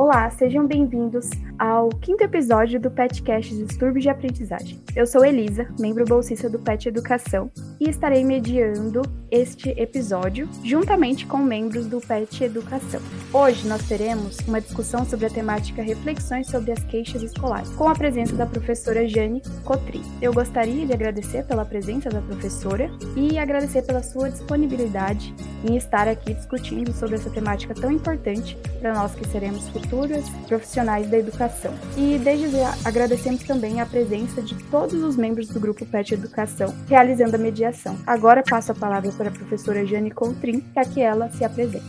Olá, sejam bem-vindos ao quinto episódio do PetCast Distúrbios de Aprendizagem. Eu sou Elisa, membro bolsista do PET Educação, e estarei mediando este episódio juntamente com membros do PET Educação. Hoje nós teremos uma discussão sobre a temática Reflexões sobre as queixas escolares, com a presença da professora Jane Cotri. Eu gostaria de agradecer pela presença da professora e agradecer pela sua disponibilidade em estar aqui discutindo sobre essa temática tão importante para nós que seremos futuros profissionais da educação. E desde já agradecemos também a presença de todos os membros do grupo PET Educação realizando a mediação. Agora passo a palavra para a professora Jane Contrim para que ela se apresente.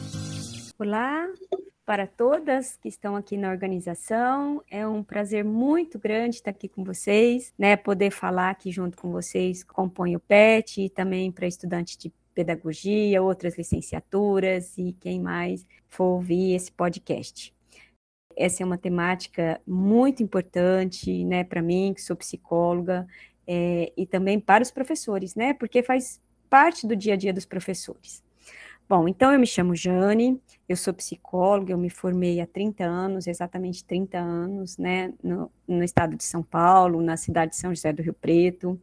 Olá, para todas que estão aqui na organização. É um prazer muito grande estar aqui com vocês, né? Poder falar aqui junto com vocês, compõe o PET e também para estudantes de pedagogia, outras licenciaturas e quem mais for ouvir esse podcast. Essa é uma temática muito importante, né, para mim, que sou psicóloga, é, e também para os professores, né, porque faz parte do dia a dia dos professores. Bom, então eu me chamo Jane, eu sou psicóloga, eu me formei há 30 anos, exatamente 30 anos, né, no, no estado de São Paulo, na cidade de São José do Rio Preto.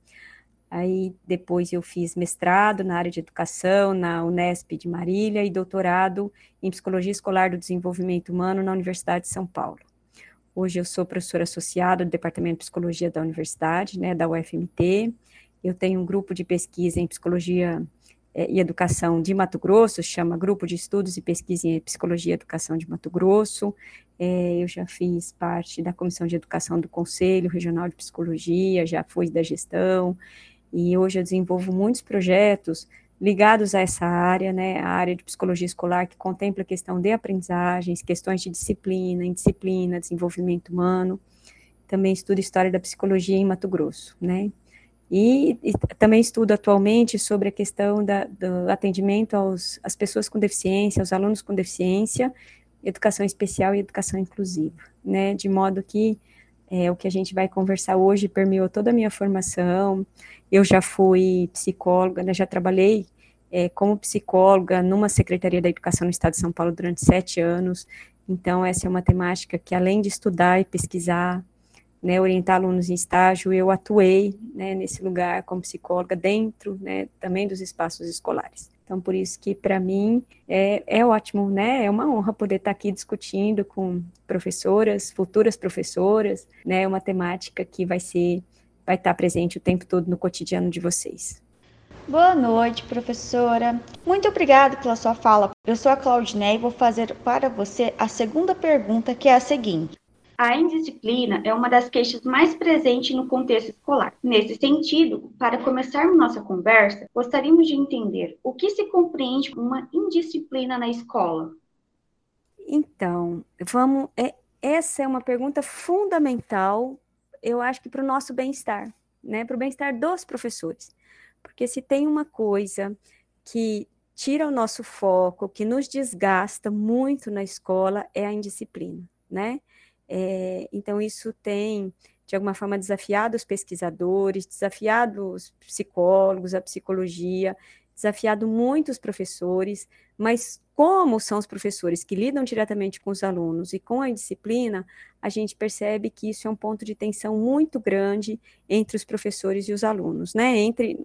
Aí depois eu fiz mestrado na área de educação na Unesp de Marília e doutorado em psicologia escolar do desenvolvimento humano na Universidade de São Paulo. Hoje eu sou professora associada do Departamento de Psicologia da Universidade, né, da UFMT. Eu tenho um grupo de pesquisa em psicologia eh, e educação de Mato Grosso, chama Grupo de Estudos e Pesquisa em Psicologia e Educação de Mato Grosso. É, eu já fiz parte da Comissão de Educação do Conselho Regional de Psicologia, já fui da gestão, e hoje eu desenvolvo muitos projetos ligados a essa área, né, a área de psicologia escolar que contempla a questão de aprendizagens, questões de disciplina, indisciplina, desenvolvimento humano. Também estudo história da psicologia em Mato Grosso, né? E, e também estudo atualmente sobre a questão da, do atendimento aos, às pessoas com deficiência, aos alunos com deficiência, educação especial e educação inclusiva, né? De modo que é, o que a gente vai conversar hoje permeou toda a minha formação. Eu já fui psicóloga, né, já trabalhei é, como psicóloga numa Secretaria da Educação no Estado de São Paulo durante sete anos. Então, essa é uma temática que, além de estudar e pesquisar, né, orientar alunos em estágio, eu atuei né, nesse lugar como psicóloga dentro né, também dos espaços escolares. Então, por isso que para mim é, é ótimo, né? É uma honra poder estar aqui discutindo com professoras, futuras professoras, né? Uma temática que vai ser, vai estar presente o tempo todo no cotidiano de vocês. Boa noite, professora. Muito obrigada pela sua fala. Eu sou a Claudinei e vou fazer para você a segunda pergunta, que é a seguinte: a indisciplina é uma das queixas mais presentes no contexto escolar. Nesse sentido, para começarmos nossa conversa, gostaríamos de entender o que se compreende como uma indisciplina na escola. Então, vamos. É, essa é uma pergunta fundamental, eu acho que para o nosso bem-estar, né? Para o bem-estar dos professores. Porque se tem uma coisa que tira o nosso foco, que nos desgasta muito na escola, é a indisciplina, né? É, então, isso tem, de alguma forma, desafiado os pesquisadores, desafiado os psicólogos, a psicologia, desafiado muitos professores, mas como são os professores que lidam diretamente com os alunos e com a disciplina, a gente percebe que isso é um ponto de tensão muito grande entre os professores e os alunos, né? Entre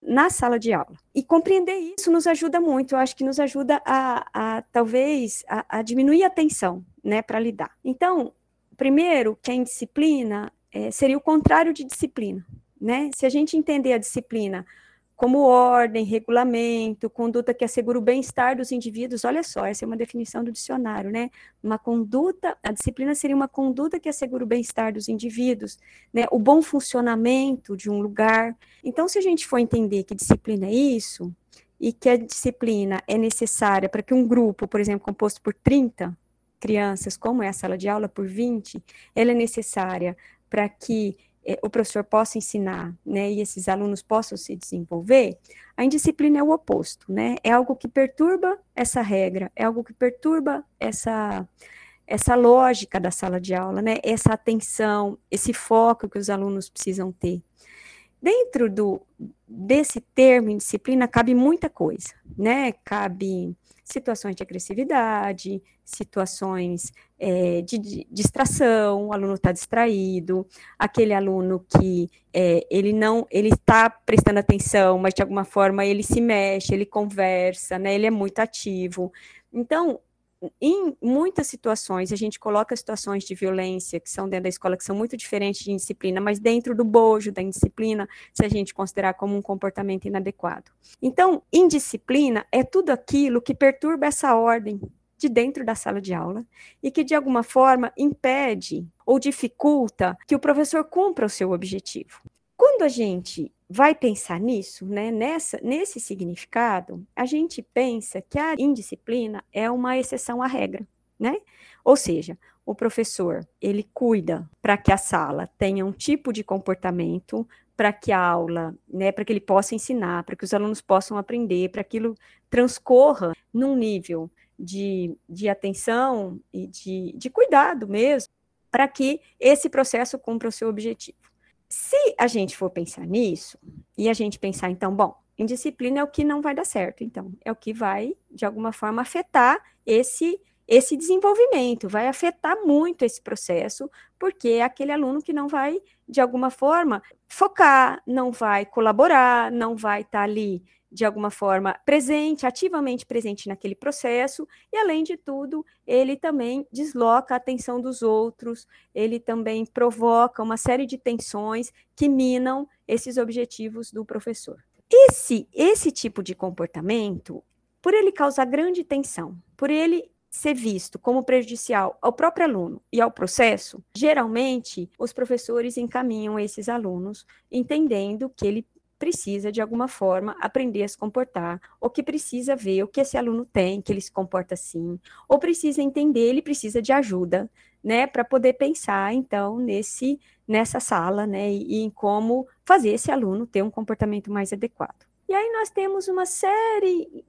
na sala de aula. E compreender isso nos ajuda muito, eu acho que nos ajuda a, a talvez, a, a diminuir a tensão, né, para lidar. Então, primeiro, que a indisciplina é, seria o contrário de disciplina, né? Se a gente entender a disciplina como ordem, regulamento, conduta que assegura o bem-estar dos indivíduos, olha só, essa é uma definição do dicionário, né? Uma conduta, a disciplina seria uma conduta que assegura o bem-estar dos indivíduos, né? O bom funcionamento de um lugar. Então, se a gente for entender que disciplina é isso, e que a disciplina é necessária para que um grupo, por exemplo, composto por 30 crianças, como é a sala de aula, por 20, ela é necessária para que é, o professor possa ensinar, né, e esses alunos possam se desenvolver, a indisciplina é o oposto, né, é algo que perturba essa regra, é algo que perturba essa, essa lógica da sala de aula, né, essa atenção, esse foco que os alunos precisam ter. dentro do, desse termo indisciplina cabe muita coisa, né? Cabe situações de agressividade, situações é, de, de, distração, o aluno está distraído, aquele aluno que é, ele não, ele está prestando atenção, mas de alguma forma ele se mexe, ele conversa, né? Ele é muito ativo. Então, em muitas situações, a gente coloca situações de violência que são dentro da escola, que são muito diferentes de indisciplina, mas dentro do bojo da indisciplina, se a gente considerar como um comportamento inadequado. Então, indisciplina é tudo aquilo que perturba essa ordem de dentro da sala de aula e que, de alguma forma, impede ou dificulta que o professor cumpra o seu objetivo. Quando a gente vai pensar nisso, né, nessa, nesse significado, a gente pensa que a indisciplina é uma exceção à regra, né? Ou seja, o professor, ele cuida para que a sala tenha um tipo de comportamento, para que a aula, né, para que ele possa ensinar, para que os alunos possam aprender, para que aquilo transcorra num nível de, de atenção e de, de cuidado mesmo, para que esse processo cumpra o seu objetivo. Se a gente for pensar nisso, e a gente pensar, então, bom, indisciplina é o que não vai dar certo, então, é o que vai, de alguma forma, afetar esse esse desenvolvimento, vai afetar muito esse processo, porque é aquele aluno que não vai, de alguma forma, focar, não vai colaborar, não vai estar tá ali de alguma forma presente, ativamente presente naquele processo, e além de tudo, ele também desloca a atenção dos outros, ele também provoca uma série de tensões que minam esses objetivos do professor. Esse, esse tipo de comportamento, por ele causar grande tensão, por ele ser visto como prejudicial ao próprio aluno e ao processo, geralmente os professores encaminham esses alunos entendendo que ele precisa, de alguma forma, aprender a se comportar, ou que precisa ver o que esse aluno tem, que ele se comporta assim, ou precisa entender, ele precisa de ajuda, né, para poder pensar, então, nesse, nessa sala, né, e, e em como fazer esse aluno ter um comportamento mais adequado. E aí nós temos uma série,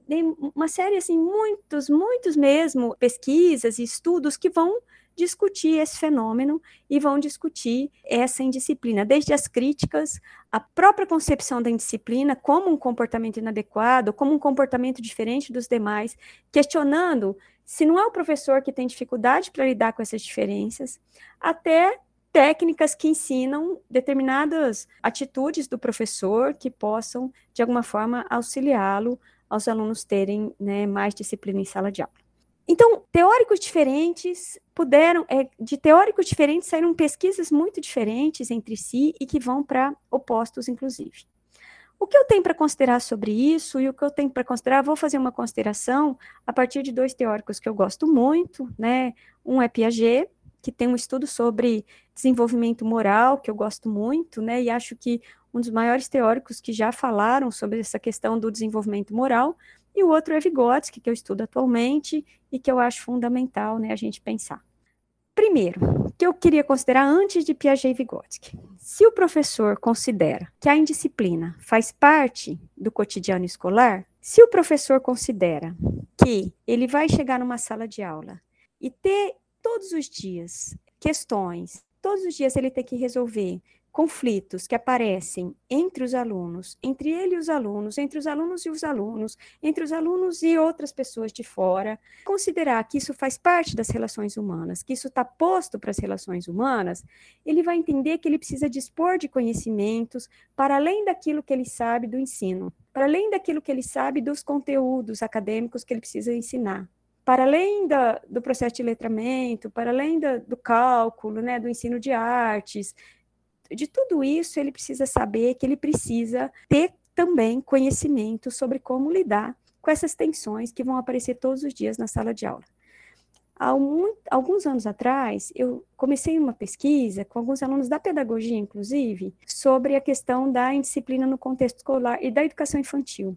uma série, assim, muitos, muitos mesmo, pesquisas e estudos que vão discutir esse fenômeno e vão discutir essa indisciplina, desde as críticas, a própria concepção da indisciplina como um comportamento inadequado, como um comportamento diferente dos demais, questionando se não é o professor que tem dificuldade para lidar com essas diferenças, até técnicas que ensinam determinadas atitudes do professor que possam, de alguma forma, auxiliá-lo aos alunos terem né, mais disciplina em sala de aula. Então, teóricos diferentes puderam, é, de teóricos diferentes saíram pesquisas muito diferentes entre si e que vão para opostos, inclusive. O que eu tenho para considerar sobre isso e o que eu tenho para considerar, vou fazer uma consideração a partir de dois teóricos que eu gosto muito, né? Um é Piaget, que tem um estudo sobre desenvolvimento moral, que eu gosto muito, né? E acho que um dos maiores teóricos que já falaram sobre essa questão do desenvolvimento moral, e o outro é Vygotsky, que eu estudo atualmente e que eu acho fundamental né, a gente pensar. Primeiro, que eu queria considerar antes de Piaget e Vygotsky. Se o professor considera que a indisciplina faz parte do cotidiano escolar, se o professor considera que ele vai chegar numa sala de aula e ter todos os dias questões, todos os dias ele tem que resolver conflitos que aparecem entre os alunos, entre ele e os alunos, entre os alunos e os alunos, entre os alunos e outras pessoas de fora, considerar que isso faz parte das relações humanas, que isso está posto para as relações humanas, ele vai entender que ele precisa dispor de conhecimentos para além daquilo que ele sabe do ensino, para além daquilo que ele sabe dos conteúdos acadêmicos que ele precisa ensinar. Para além da, do processo de letramento, para além da, do cálculo, né, do ensino de artes, de tudo isso, ele precisa saber que ele precisa ter também conhecimento sobre como lidar com essas tensões que vão aparecer todos os dias na sala de aula. Há um, alguns anos atrás, eu comecei uma pesquisa com alguns alunos da pedagogia, inclusive, sobre a questão da indisciplina no contexto escolar e da educação infantil.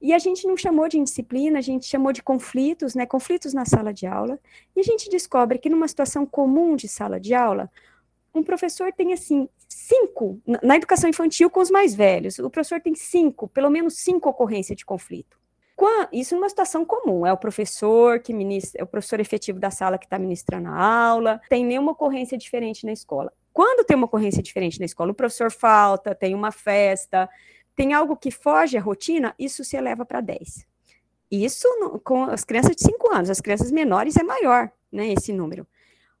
E a gente não chamou de indisciplina, a gente chamou de conflitos, né, conflitos na sala de aula, e a gente descobre que numa situação comum de sala de aula, um professor tem, assim, cinco, na educação infantil com os mais velhos, o professor tem cinco, pelo menos cinco ocorrências de conflito. Isso numa situação comum, é o professor que ministra, é o professor efetivo da sala que está ministrando a aula, tem nenhuma ocorrência diferente na escola. Quando tem uma ocorrência diferente na escola, o professor falta, tem uma festa, tem algo que foge à rotina, isso se eleva para 10. Isso com as crianças de 5 anos, as crianças menores é maior, né, esse número.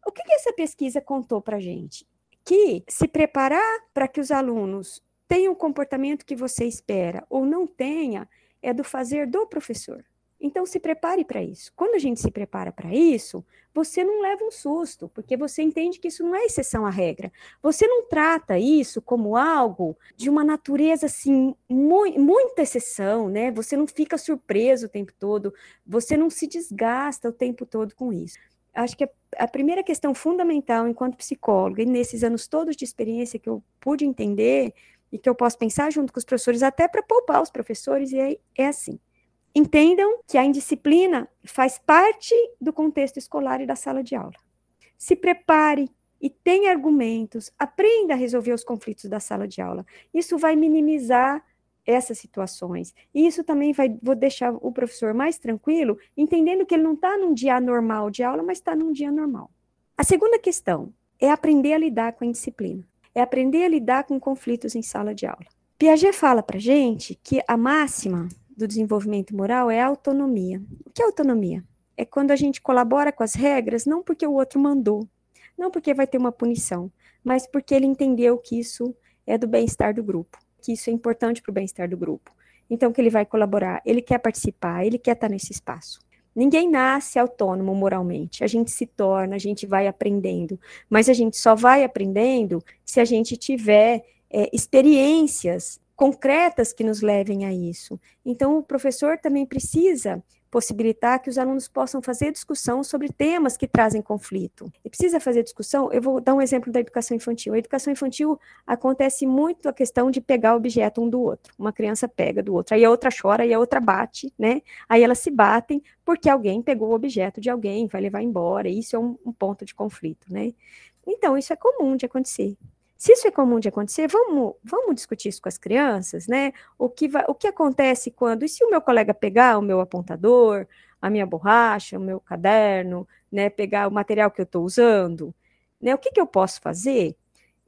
O que, que essa pesquisa contou para gente? Que se preparar para que os alunos tenham o comportamento que você espera ou não tenha, é do fazer do professor. Então, se prepare para isso. Quando a gente se prepara para isso, você não leva um susto, porque você entende que isso não é exceção à regra. Você não trata isso como algo de uma natureza assim, mu muita exceção, né? Você não fica surpreso o tempo todo, você não se desgasta o tempo todo com isso. Acho que a, a primeira questão fundamental enquanto psicóloga, e nesses anos todos de experiência que eu pude entender, e que eu posso pensar junto com os professores, até para poupar os professores, e é, é assim Entendam que a indisciplina faz parte do contexto escolar e da sala de aula. Se prepare e tenha argumentos, aprenda a resolver os conflitos da sala de aula. Isso vai minimizar essas situações. E isso também vai vou deixar o professor mais tranquilo, entendendo que ele não está num dia normal de aula, mas está num dia normal. A segunda questão é aprender a lidar com a indisciplina. É aprender a lidar com conflitos em sala de aula. Piaget fala para gente que a máxima do desenvolvimento moral é a autonomia. O que é autonomia? É quando a gente colabora com as regras, não porque o outro mandou, não porque vai ter uma punição, mas porque ele entendeu que isso é do bem-estar do grupo, que isso é importante para o bem-estar do grupo. Então, que ele vai colaborar, ele quer participar, ele quer estar nesse espaço. Ninguém nasce autônomo moralmente, a gente se torna, a gente vai aprendendo, mas a gente só vai aprendendo se a gente tiver é, experiências concretas que nos levem a isso. Então, o professor também precisa possibilitar que os alunos possam fazer discussão sobre temas que trazem conflito. E precisa fazer discussão, eu vou dar um exemplo da educação infantil. A educação infantil acontece muito a questão de pegar objeto um do outro. Uma criança pega do outro, aí a outra chora e a outra bate, né? Aí elas se batem porque alguém pegou o objeto de alguém, vai levar embora. Isso é um, um ponto de conflito, né? Então, isso é comum de acontecer. Se isso é comum de acontecer, vamos, vamos discutir isso com as crianças, né? O que, vai, o que acontece quando, e se o meu colega pegar o meu apontador, a minha borracha, o meu caderno, né, pegar o material que eu estou usando, né, o que, que eu posso fazer?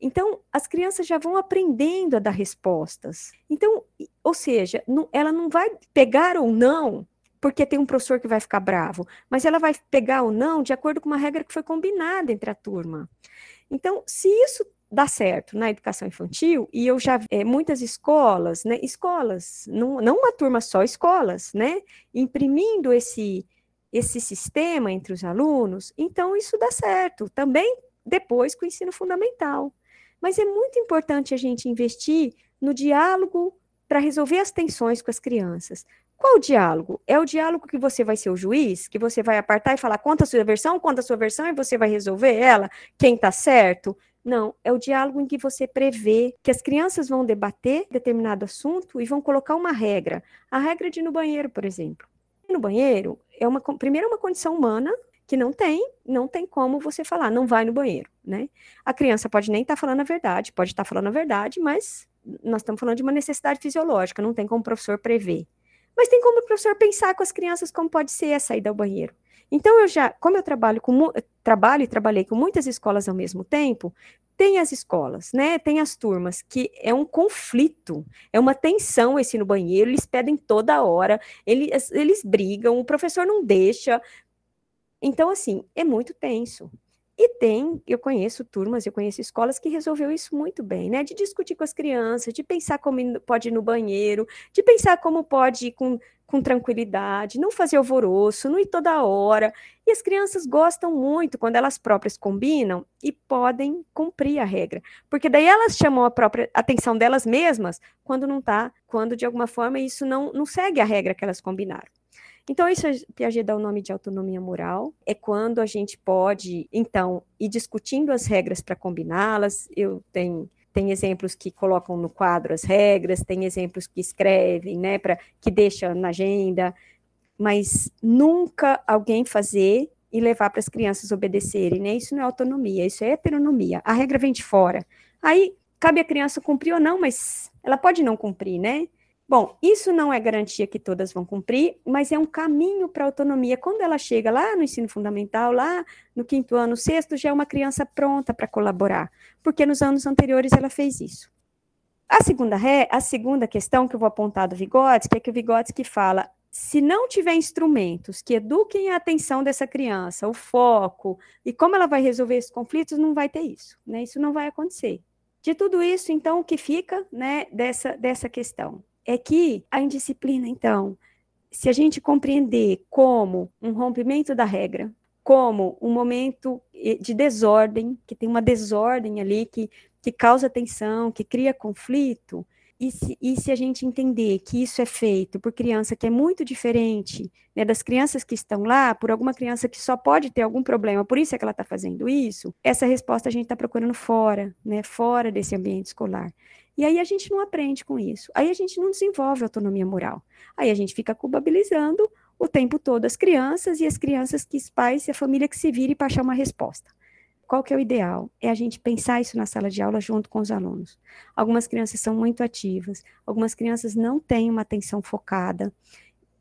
Então, as crianças já vão aprendendo a dar respostas. Então, ou seja, não, ela não vai pegar ou não porque tem um professor que vai ficar bravo, mas ela vai pegar ou não de acordo com uma regra que foi combinada entre a turma. Então, se isso dá certo na educação infantil, e eu já é, muitas escolas, né, escolas, não, não uma turma só, escolas, né, imprimindo esse, esse sistema entre os alunos, então isso dá certo, também depois com o ensino fundamental. Mas é muito importante a gente investir no diálogo para resolver as tensões com as crianças. Qual o diálogo? É o diálogo que você vai ser o juiz, que você vai apartar e falar, conta a sua versão, conta a sua versão, e você vai resolver ela, quem está certo, não, é o diálogo em que você prevê que as crianças vão debater determinado assunto e vão colocar uma regra. A regra de ir no banheiro, por exemplo. Ir no banheiro é uma primeiro é uma condição humana que não tem, não tem como você falar, não vai no banheiro, né? A criança pode nem estar tá falando a verdade, pode estar tá falando a verdade, mas nós estamos falando de uma necessidade fisiológica, não tem como o professor prever. Mas tem como o professor pensar com as crianças como pode ser a saída ao banheiro. Então, eu já, como eu trabalho com trabalho e trabalhei com muitas escolas ao mesmo tempo, tem as escolas, né? Tem as turmas que é um conflito, é uma tensão esse no banheiro, eles pedem toda hora, eles, eles brigam, o professor não deixa. Então, assim, é muito tenso. E tem, eu conheço turmas, eu conheço escolas que resolveu isso muito bem, né? De discutir com as crianças, de pensar como pode ir no banheiro, de pensar como pode ir com com tranquilidade, não fazer alvoroço, não ir toda hora. E as crianças gostam muito quando elas próprias combinam e podem cumprir a regra, porque daí elas chamam a própria atenção delas mesmas quando não tá, quando de alguma forma isso não, não segue a regra que elas combinaram. Então, isso Piaget dá o nome de autonomia moral, é quando a gente pode, então, ir discutindo as regras para combiná-las. Eu tenho tem exemplos que colocam no quadro as regras, tem exemplos que escrevem, né, para que deixam na agenda, mas nunca alguém fazer e levar para as crianças obedecerem, né? Isso não é autonomia, isso é heteronomia. A regra vem de fora. Aí cabe a criança cumprir ou não, mas ela pode não cumprir, né? Bom, isso não é garantia que todas vão cumprir, mas é um caminho para a autonomia. Quando ela chega lá no ensino fundamental, lá no quinto ano, sexto, já é uma criança pronta para colaborar, porque nos anos anteriores ela fez isso. A segunda, ré, a segunda questão que eu vou apontar do Vygotsky é que o Vygotsky fala se não tiver instrumentos que eduquem a atenção dessa criança, o foco e como ela vai resolver esses conflitos, não vai ter isso, né? Isso não vai acontecer. De tudo isso, então, o que fica, né, dessa, dessa questão? É que a indisciplina, então, se a gente compreender como um rompimento da regra, como um momento eh, de desordem, que tem uma desordem ali que, que causa tensão, que cria conflito, e se, e se, a gente entender que isso é feito por criança que é muito diferente né, das crianças que estão lá, por alguma criança que só pode ter algum problema, por isso é que ela está fazendo isso, essa resposta a gente está procurando fora, né, fora desse ambiente escolar. E aí a gente não aprende com isso. Aí a gente não desenvolve autonomia moral. Aí a gente fica culpabilizando o tempo todo as crianças e as crianças que os pais e a família que se vire para achar uma resposta. Qual que é o ideal? É a gente pensar isso na sala de aula junto com os alunos. Algumas crianças são muito ativas, algumas crianças não têm uma atenção focada.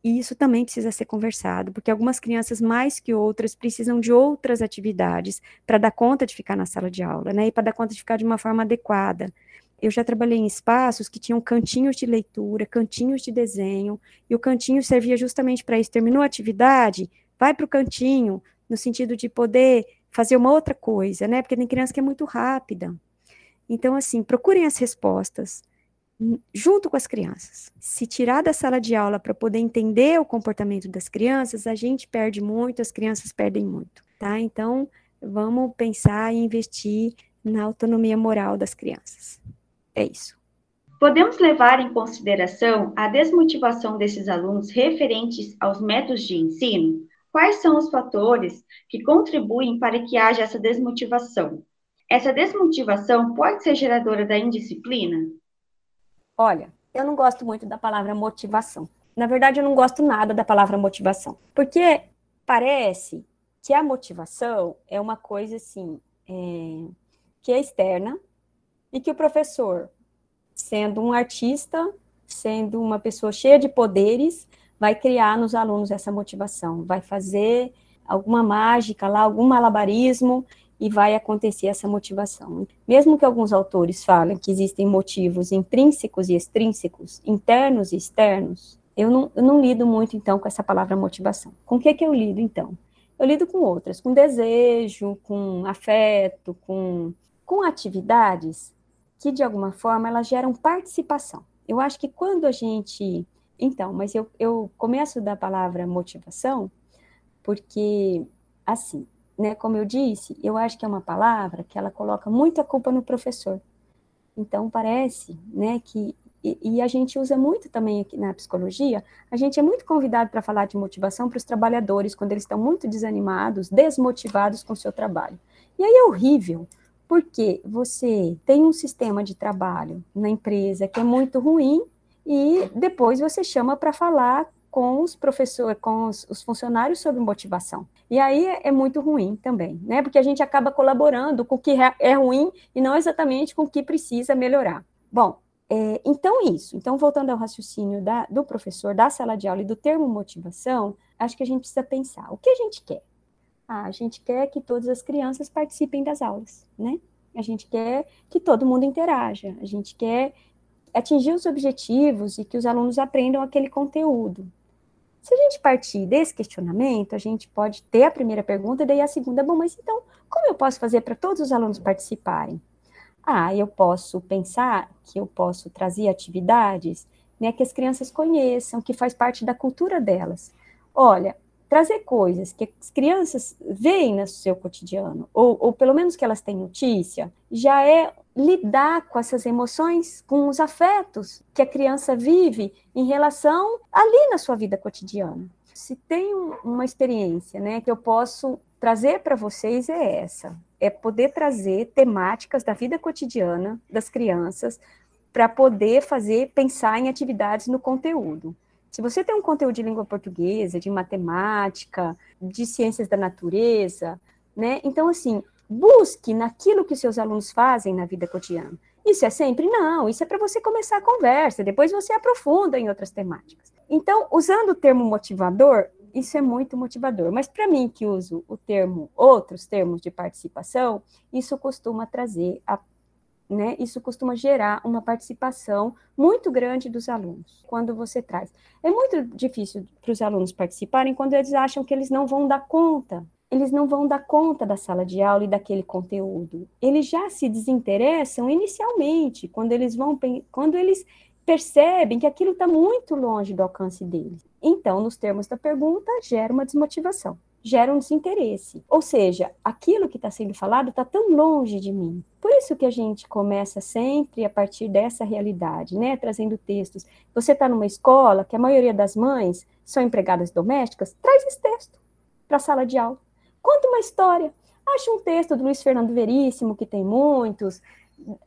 E isso também precisa ser conversado, porque algumas crianças, mais que outras, precisam de outras atividades para dar conta de ficar na sala de aula, né? E para dar conta de ficar de uma forma adequada. Eu já trabalhei em espaços que tinham cantinhos de leitura, cantinhos de desenho, e o cantinho servia justamente para isso. Terminou a atividade, vai para o cantinho, no sentido de poder fazer uma outra coisa, né? Porque tem criança que é muito rápida. Então, assim, procurem as respostas junto com as crianças. Se tirar da sala de aula para poder entender o comportamento das crianças, a gente perde muito, as crianças perdem muito, tá? Então, vamos pensar e investir na autonomia moral das crianças. É isso. Podemos levar em consideração a desmotivação desses alunos referentes aos métodos de ensino? Quais são os fatores que contribuem para que haja essa desmotivação? Essa desmotivação pode ser geradora da indisciplina? Olha, eu não gosto muito da palavra motivação. Na verdade, eu não gosto nada da palavra motivação, porque parece que a motivação é uma coisa assim é, que é externa e que o professor, sendo um artista, sendo uma pessoa cheia de poderes, vai criar nos alunos essa motivação, vai fazer alguma mágica lá, algum malabarismo e vai acontecer essa motivação. Mesmo que alguns autores falem que existem motivos intrínsecos e extrínsecos, internos e externos, eu não, eu não lido muito, então, com essa palavra motivação. Com o que, que eu lido, então? Eu lido com outras, com desejo, com afeto, com, com atividades que, de alguma forma, elas geram participação. Eu acho que quando a gente. Então, mas eu, eu começo da palavra motivação, porque, assim, né, como eu disse, eu acho que é uma palavra que ela coloca muita culpa no professor. Então, parece né, que. E, e a gente usa muito também aqui na psicologia, a gente é muito convidado para falar de motivação para os trabalhadores, quando eles estão muito desanimados, desmotivados com o seu trabalho. E aí é horrível, porque você tem um sistema de trabalho na empresa que é muito ruim e depois você chama para falar com os professores, com os, os, funcionários sobre motivação. E aí é, é, muito ruim também, né? Porque a gente acaba colaborando com o que é, é ruim e não exatamente com o que precisa melhorar. Bom, é, então isso. Então, voltando ao raciocínio da, do professor, da sala de aula e do termo motivação, acho que a gente precisa pensar o que a gente quer. Ah, a gente quer que todas as crianças participem das aulas, né? A gente quer que todo mundo interaja, a gente quer atingir os objetivos e que os alunos aprendam aquele conteúdo. Se a gente partir desse questionamento, a gente pode ter a primeira pergunta e daí a segunda, bom, mas então, como eu posso fazer para todos os alunos participarem? Ah, eu posso pensar que eu posso trazer atividades né, que as crianças conheçam, que faz parte da cultura delas. Olha, trazer coisas que as crianças veem no seu cotidiano, ou, ou pelo menos que elas têm notícia, já é lidar com essas emoções, com os afetos que a criança vive em relação ali na sua vida cotidiana. Se tem uma experiência, né, que eu posso trazer para vocês é essa, é poder trazer temáticas da vida cotidiana das crianças para poder fazer pensar em atividades no conteúdo. Se você tem um conteúdo de língua portuguesa, de matemática, de ciências da natureza, né? Então, assim, busque naquilo que seus alunos fazem na vida cotidiana. Isso é sempre? Não, isso é para você começar a conversa, depois você aprofunda em outras temáticas. Então, usando o termo motivador, isso é muito motivador. Mas para mim, que uso o termo, outros termos de participação, isso costuma trazer a né, isso costuma gerar uma participação muito grande dos alunos quando você traz. É muito difícil para os alunos participarem quando eles acham que eles não vão dar conta. Eles não vão dar conta da sala de aula e daquele conteúdo. Eles já se desinteressam inicialmente, quando eles vão quando eles percebem que aquilo está muito longe do alcance deles. Então, nos termos da pergunta, gera uma desmotivação, gera um desinteresse. Ou seja, aquilo que está sendo falado está tão longe de mim. Por isso que a gente começa sempre a partir dessa realidade, né? Trazendo textos. Você está numa escola que a maioria das mães são empregadas domésticas, traz esse texto para a sala de aula. Conta uma história. Acha um texto do Luiz Fernando Veríssimo, que tem muitos,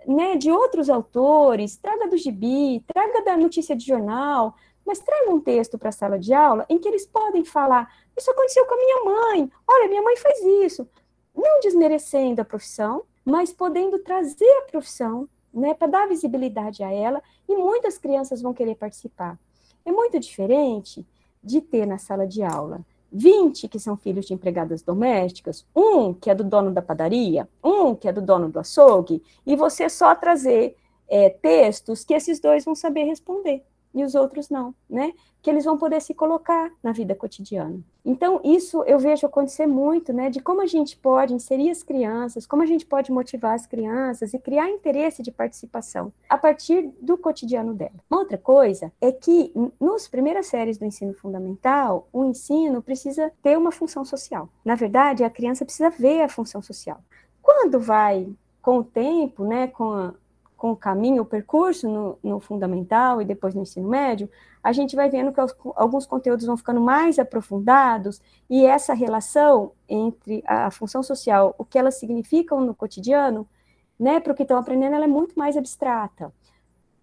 né, de outros autores, traga do gibi, traga da notícia de jornal, mas traga um texto para a sala de aula em que eles podem falar: Isso aconteceu com a minha mãe, olha, minha mãe faz isso. Não desmerecendo a profissão, mas podendo trazer a profissão né, para dar visibilidade a ela, e muitas crianças vão querer participar. É muito diferente de ter na sala de aula 20 que são filhos de empregadas domésticas, um que é do dono da padaria, um que é do dono do açougue, e você só trazer é, textos que esses dois vão saber responder e os outros não, né? Que eles vão poder se colocar na vida cotidiana. Então, isso eu vejo acontecer muito, né? De como a gente pode inserir as crianças, como a gente pode motivar as crianças e criar interesse de participação a partir do cotidiano dela. Uma outra coisa é que, nos primeiras séries do ensino fundamental, o ensino precisa ter uma função social. Na verdade, a criança precisa ver a função social. Quando vai com o tempo, né, com a, com o caminho, o percurso no, no, fundamental e depois no ensino médio, a gente vai vendo que alguns conteúdos vão ficando mais aprofundados e essa relação entre a, função social, o que elas significam no cotidiano, né, para o que estão aprendendo, ela é muito mais abstrata.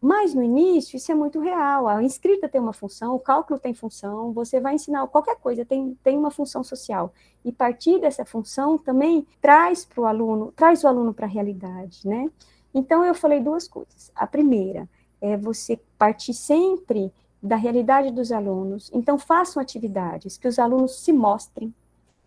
Mas no início isso é muito real. A inscrita tem uma função, o cálculo tem função, você vai ensinar qualquer coisa, tem, tem uma função social. E partir dessa função também traz para o aluno, traz o aluno para a realidade, né? Então, eu falei duas coisas. A primeira é você partir sempre da realidade dos alunos. Então, façam atividades que os alunos se mostrem.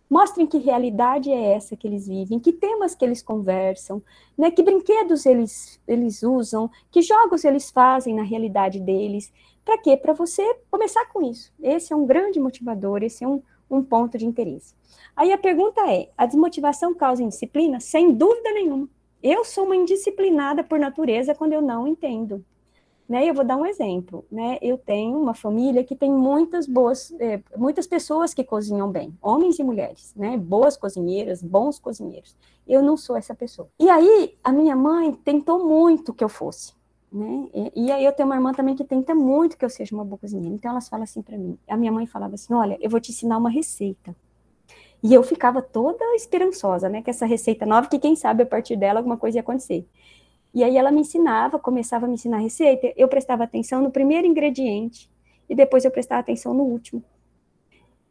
Mostrem que realidade é essa que eles vivem, que temas que eles conversam, né, que brinquedos eles, eles usam, que jogos eles fazem na realidade deles. Para quê? Para você começar com isso. Esse é um grande motivador, esse é um, um ponto de interesse. Aí a pergunta é: a desmotivação causa indisciplina? Sem dúvida nenhuma. Eu sou uma indisciplinada por natureza quando eu não entendo. Né? Eu vou dar um exemplo, né? Eu tenho uma família que tem muitas boas, é, muitas pessoas que cozinham bem, homens e mulheres, né? Boas cozinheiras, bons cozinheiros. Eu não sou essa pessoa. E aí a minha mãe tentou muito que eu fosse, né? E, e aí eu tenho uma irmã também que tenta muito que eu seja uma boa cozinheira. Então elas falam assim para mim. A minha mãe falava assim: "Olha, eu vou te ensinar uma receita. E eu ficava toda esperançosa, né? Que essa receita nova, que quem sabe a partir dela alguma coisa ia acontecer. E aí ela me ensinava, começava a me ensinar a receita, eu prestava atenção no primeiro ingrediente e depois eu prestava atenção no último.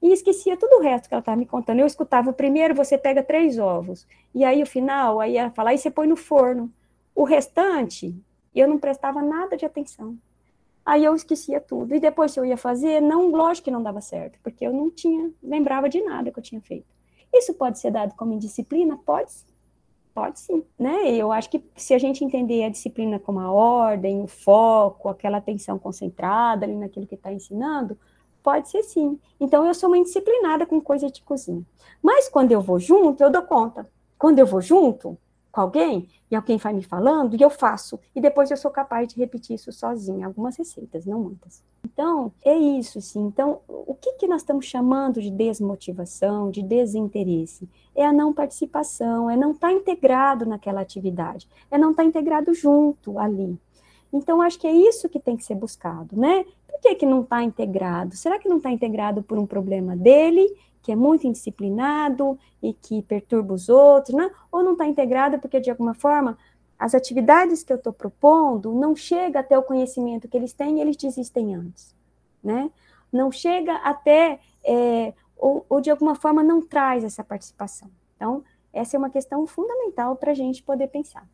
E esquecia tudo o resto que ela estava me contando. Eu escutava o primeiro, você pega três ovos. E aí o final, aí ela fala, aí você põe no forno. O restante, eu não prestava nada de atenção. Aí eu esquecia tudo. E depois, se eu ia fazer, não, lógico que não dava certo, porque eu não tinha, lembrava de nada que eu tinha feito. Isso pode ser dado como indisciplina? Pode sim. Pode sim, né? Eu acho que se a gente entender a disciplina como a ordem, o foco, aquela atenção concentrada ali naquilo que está ensinando, pode ser sim. Então eu sou uma indisciplinada com coisa de cozinha. Mas quando eu vou junto, eu dou conta. Quando eu vou junto, com alguém e alguém vai me falando e eu faço e depois eu sou capaz de repetir isso sozinha, algumas receitas, não muitas. Então, é isso, sim. Então, o que, que nós estamos chamando de desmotivação, de desinteresse? É a não participação, é não estar tá integrado naquela atividade, é não estar tá integrado junto ali. Então, acho que é isso que tem que ser buscado, né? Por que, que não está integrado? Será que não está integrado por um problema dele que é muito indisciplinado e que perturba os outros, né? ou não está integrado porque, de alguma forma, as atividades que eu estou propondo não chega até o conhecimento que eles têm e eles desistem antes, né? Não chega até, é, ou, ou, de alguma forma não traz essa participação. Então, essa é uma questão fundamental para a gente poder pensar.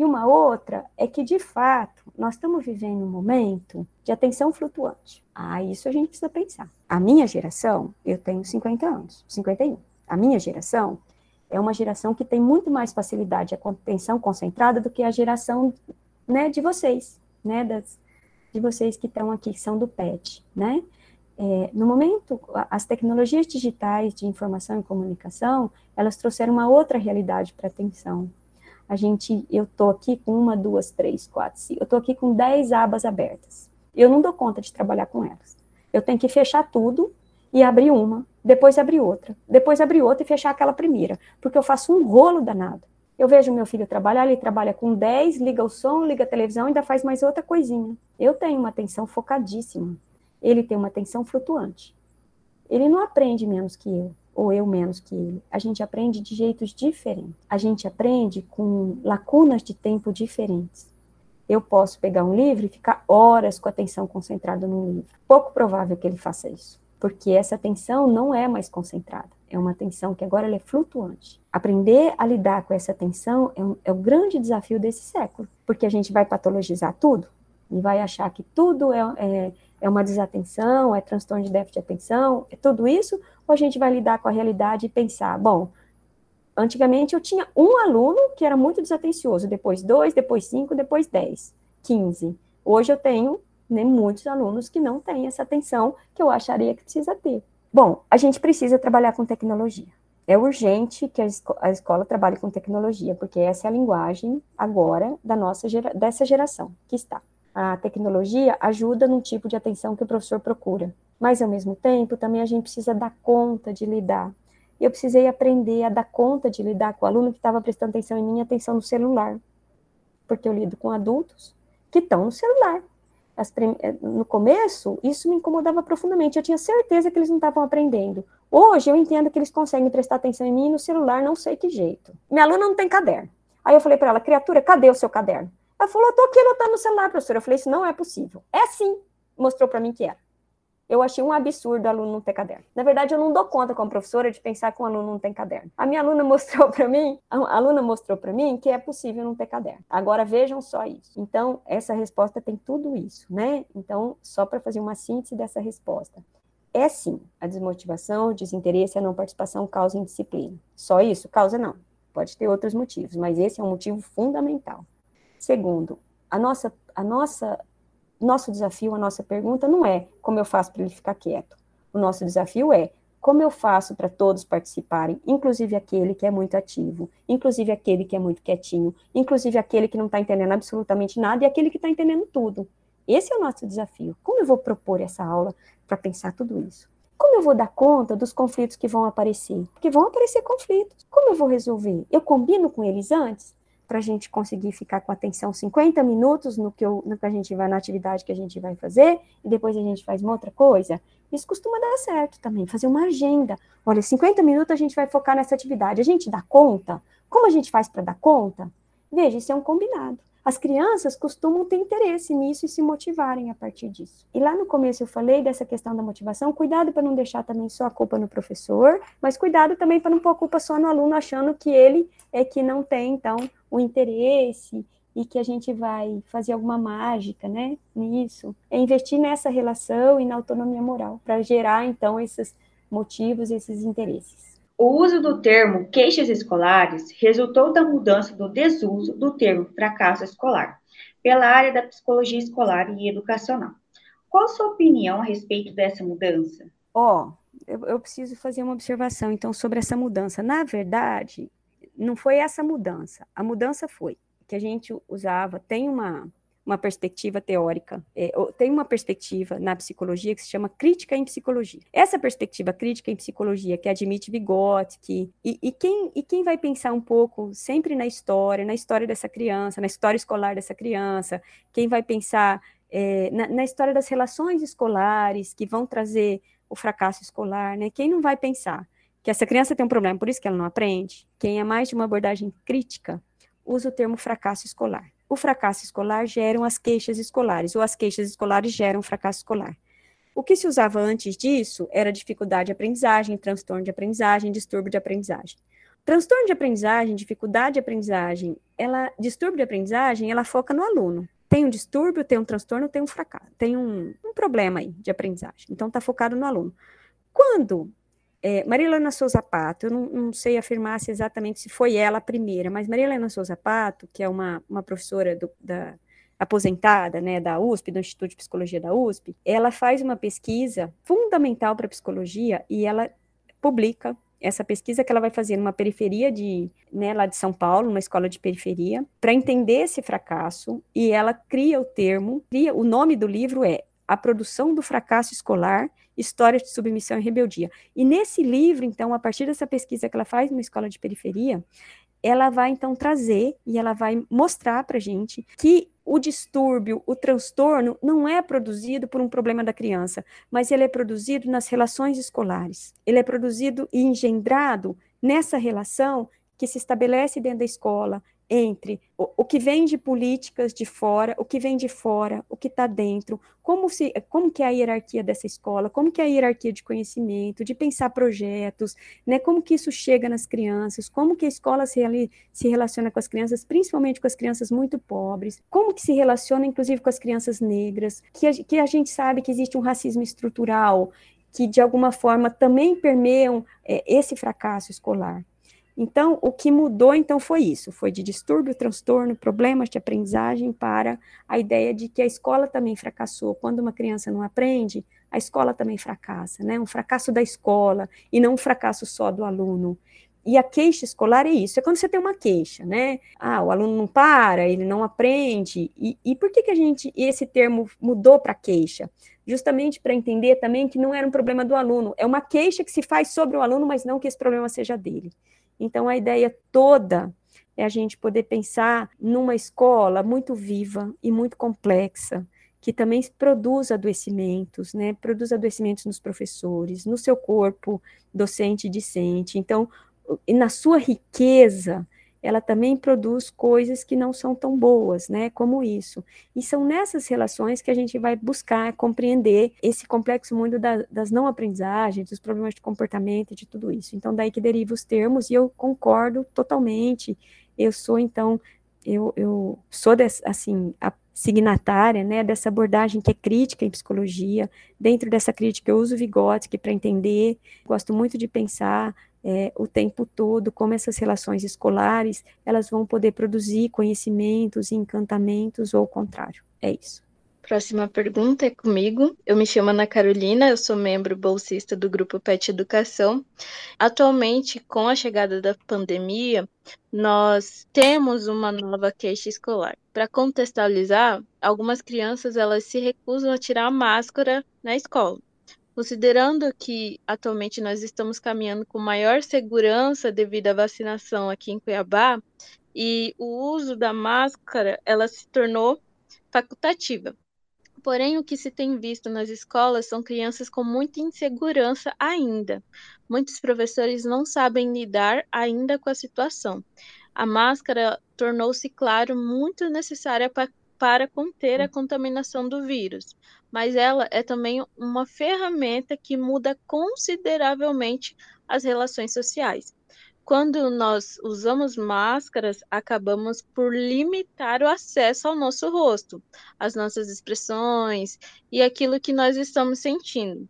E uma outra é que, de fato, nós estamos vivendo um momento de atenção flutuante. Ah, isso a gente precisa pensar. A minha geração, eu tenho 50 anos, 51. A minha geração é uma geração que tem muito mais facilidade de atenção concentrada do que a geração né, de vocês, né, das, de vocês que estão aqui, que são do PET, né? É, no momento, as tecnologias digitais de informação e comunicação, elas trouxeram uma outra realidade para a atenção. A gente, eu estou aqui com uma, duas, três, quatro, cinco, eu estou aqui com dez abas abertas. Eu não dou conta de trabalhar com elas. Eu tenho que fechar tudo e abrir uma, depois abrir outra, depois abrir outra e fechar aquela primeira, porque eu faço um rolo danado. Eu vejo meu filho trabalhar, ele trabalha com 10, liga o som, liga a televisão, ainda faz mais outra coisinha. Eu tenho uma atenção focadíssima ele tem uma atenção flutuante. Ele não aprende menos que eu, ou eu menos que ele. A gente aprende de jeitos diferentes. A gente aprende com lacunas de tempo diferentes. Eu posso pegar um livro e ficar horas com a atenção concentrada no livro. Pouco provável que ele faça isso, porque essa atenção não é mais concentrada. É uma atenção que agora é flutuante. Aprender a lidar com essa atenção é, um, é o grande desafio desse século, porque a gente vai patologizar tudo e vai achar que tudo é, é é uma desatenção, é transtorno de déficit de atenção, é tudo isso, ou a gente vai lidar com a realidade e pensar, bom, antigamente eu tinha um aluno que era muito desatencioso, depois dois, depois cinco, depois dez, quinze. Hoje eu tenho né, muitos alunos que não têm essa atenção que eu acharia que precisa ter. Bom, a gente precisa trabalhar com tecnologia. É urgente que a, esco a escola trabalhe com tecnologia, porque essa é a linguagem agora da nossa gera dessa geração que está a tecnologia ajuda no tipo de atenção que o professor procura, mas ao mesmo tempo também a gente precisa dar conta de lidar. Eu precisei aprender a dar conta de lidar com o aluno que estava prestando atenção em mim, atenção no celular, porque eu lido com adultos que estão no celular. Eh, no começo, isso me incomodava profundamente. Eu tinha certeza que eles não estavam aprendendo. Hoje, eu entendo que eles conseguem prestar atenção em mim no celular, não sei que jeito. Minha aluna não tem caderno. Aí eu falei para ela, criatura, cadê o seu caderno? Ela falou, tô aqui anotando no celular, professora. Eu falei, isso não é possível. É sim. Mostrou para mim que era. Eu achei um absurdo o aluno não ter caderno. Na verdade, eu não dou conta como professora de pensar que um aluno não tem caderno. A minha aluna mostrou para mim, a aluna mostrou para mim que é possível não ter caderno. Agora vejam só isso. Então, essa resposta tem tudo isso, né? Então, só para fazer uma síntese dessa resposta. É sim, a desmotivação, o desinteresse, a não participação causa indisciplina. Só isso? Causa não. Pode ter outros motivos, mas esse é um motivo fundamental. Segundo, a nossa, a nossa, nosso desafio, a nossa pergunta não é como eu faço para ele ficar quieto. O nosso desafio é como eu faço para todos participarem, inclusive aquele que é muito ativo, inclusive aquele que é muito quietinho, inclusive aquele que não está entendendo absolutamente nada e aquele que está entendendo tudo. Esse é o nosso desafio. Como eu vou propor essa aula para pensar tudo isso? Como eu vou dar conta dos conflitos que vão aparecer? Porque vão aparecer conflitos. Como eu vou resolver? Eu combino com eles antes? Para a gente conseguir ficar com atenção 50 minutos no que, eu, no que a gente vai, na atividade que a gente vai fazer, e depois a gente faz uma outra coisa. Isso costuma dar certo também, fazer uma agenda. Olha, 50 minutos a gente vai focar nessa atividade. A gente dá conta? Como a gente faz para dar conta? Veja, isso é um combinado. As crianças costumam ter interesse nisso e se motivarem a partir disso. E lá no começo eu falei dessa questão da motivação, cuidado para não deixar também só a culpa no professor, mas cuidado também para não pôr a culpa só no aluno, achando que ele é que não tem, então, o interesse e que a gente vai fazer alguma mágica, né, nisso. É investir nessa relação e na autonomia moral, para gerar, então, esses motivos, esses interesses. O uso do termo queixas escolares resultou da mudança do desuso do termo fracasso escolar pela área da psicologia escolar e educacional. Qual a sua opinião a respeito dessa mudança? Ó, oh, eu, eu preciso fazer uma observação então sobre essa mudança. Na verdade, não foi essa mudança. A mudança foi que a gente usava, tem uma uma perspectiva teórica, é, tem uma perspectiva na psicologia que se chama crítica em psicologia. Essa perspectiva crítica em psicologia, que admite Vygotsky, e, e, quem, e quem vai pensar um pouco sempre na história, na história dessa criança, na história escolar dessa criança, quem vai pensar é, na, na história das relações escolares que vão trazer o fracasso escolar, né? Quem não vai pensar que essa criança tem um problema, por isso que ela não aprende? Quem é mais de uma abordagem crítica usa o termo fracasso escolar o fracasso escolar geram as queixas escolares, ou as queixas escolares geram fracasso escolar. O que se usava antes disso era dificuldade de aprendizagem, transtorno de aprendizagem, distúrbio de aprendizagem. Transtorno de aprendizagem, dificuldade de aprendizagem, ela, distúrbio de aprendizagem, ela foca no aluno. Tem um distúrbio, tem um transtorno, tem um fracasso, tem um, um problema aí de aprendizagem. Então, está focado no aluno. Quando é, Maria Helena Souza Pato, eu não, não, sei afirmar se exatamente se foi ela a primeira, mas Maria Helena Souza Pato, que é uma, uma professora do, da, aposentada, né, da USP, do Instituto de Psicologia da USP, ela faz uma pesquisa fundamental para a psicologia e ela publica essa pesquisa que ela vai fazer numa periferia de, né, lá de São Paulo, numa escola de periferia, para entender esse fracasso, e ela cria o termo, cria, o nome do livro é A Produção do Fracasso Escolar, História de Submissão e Rebeldia. E nesse livro, então, a partir dessa pesquisa que ela faz numa escola de periferia, ela vai então trazer e ela vai mostrar para gente que o distúrbio, o transtorno, não é produzido por um problema da criança, mas ele é produzido nas relações escolares. Ele é produzido e engendrado nessa relação que se estabelece dentro da escola, entre o, o, que vem de políticas de fora, o que vem de fora, o que está dentro, como, se, como que é a hierarquia dessa escola, como que é a hierarquia de conhecimento, de pensar projetos, né, como que isso chega nas crianças, como que a escola se, se relaciona com as crianças, principalmente com as crianças muito pobres, como que se relaciona, inclusive, com as crianças negras, que a, que a gente sabe que existe um racismo estrutural, que de alguma forma também permeiam é, esse fracasso escolar. Então, o que mudou então foi isso, foi de distúrbio, transtorno, problemas de aprendizagem para a ideia de que a escola também fracassou. Quando uma criança não aprende, a escola também fracassa, né? Um fracasso da escola e não um fracasso só do aluno. E a queixa escolar é isso, é quando você tem uma queixa, né? Ah, o aluno não para, ele não aprende. E, e por que, que a gente, esse termo mudou para queixa? Justamente para entender também que não era um problema do aluno, é uma queixa que se faz sobre o aluno, mas não que esse problema seja dele. Então, a ideia toda é a gente poder pensar numa escola muito viva e muito complexa, que também produz adoecimentos, né? Produz adoecimentos nos professores, no seu corpo docente e discente. Então, na sua riqueza, ela também produz coisas que não são tão boas, né, como isso. E são nessas relações que a gente vai buscar compreender esse complexo mundo da, das não aprendizagens, dos problemas de comportamento e de tudo isso. Então, daí que deriva os termos, e eu concordo totalmente. Eu sou, então, eu, eu sou, assim, a signatária, né, dessa abordagem que é crítica em psicologia. Dentro dessa crítica, eu uso Vygotsky para entender, gosto muito de pensar é, o tempo todo como essas relações escolares elas vão poder produzir conhecimentos encantamentos ou o contrário. É isso. Próxima pergunta é comigo. Eu me chamo Ana Carolina, eu sou membro bolsista do grupo PET Educação. Atualmente, com a chegada da pandemia, nós temos uma nova queixa escolar. Para contextualizar, algumas crianças elas se recusam a tirar a máscara na escola. Considerando que atualmente nós estamos caminhando com maior segurança devido à vacinação aqui em Cuiabá, e o uso da máscara ela se tornou facultativa. Porém, o que se tem visto nas escolas são crianças com muita insegurança ainda. Muitos professores não sabem lidar ainda com a situação. A máscara tornou-se, claro, muito necessária para para conter a contaminação do vírus, mas ela é também uma ferramenta que muda consideravelmente as relações sociais. Quando nós usamos máscaras, acabamos por limitar o acesso ao nosso rosto, às nossas expressões e aquilo que nós estamos sentindo.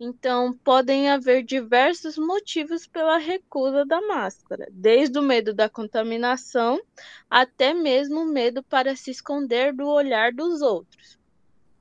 Então, podem haver diversos motivos pela recusa da máscara, desde o medo da contaminação até mesmo o medo para se esconder do olhar dos outros.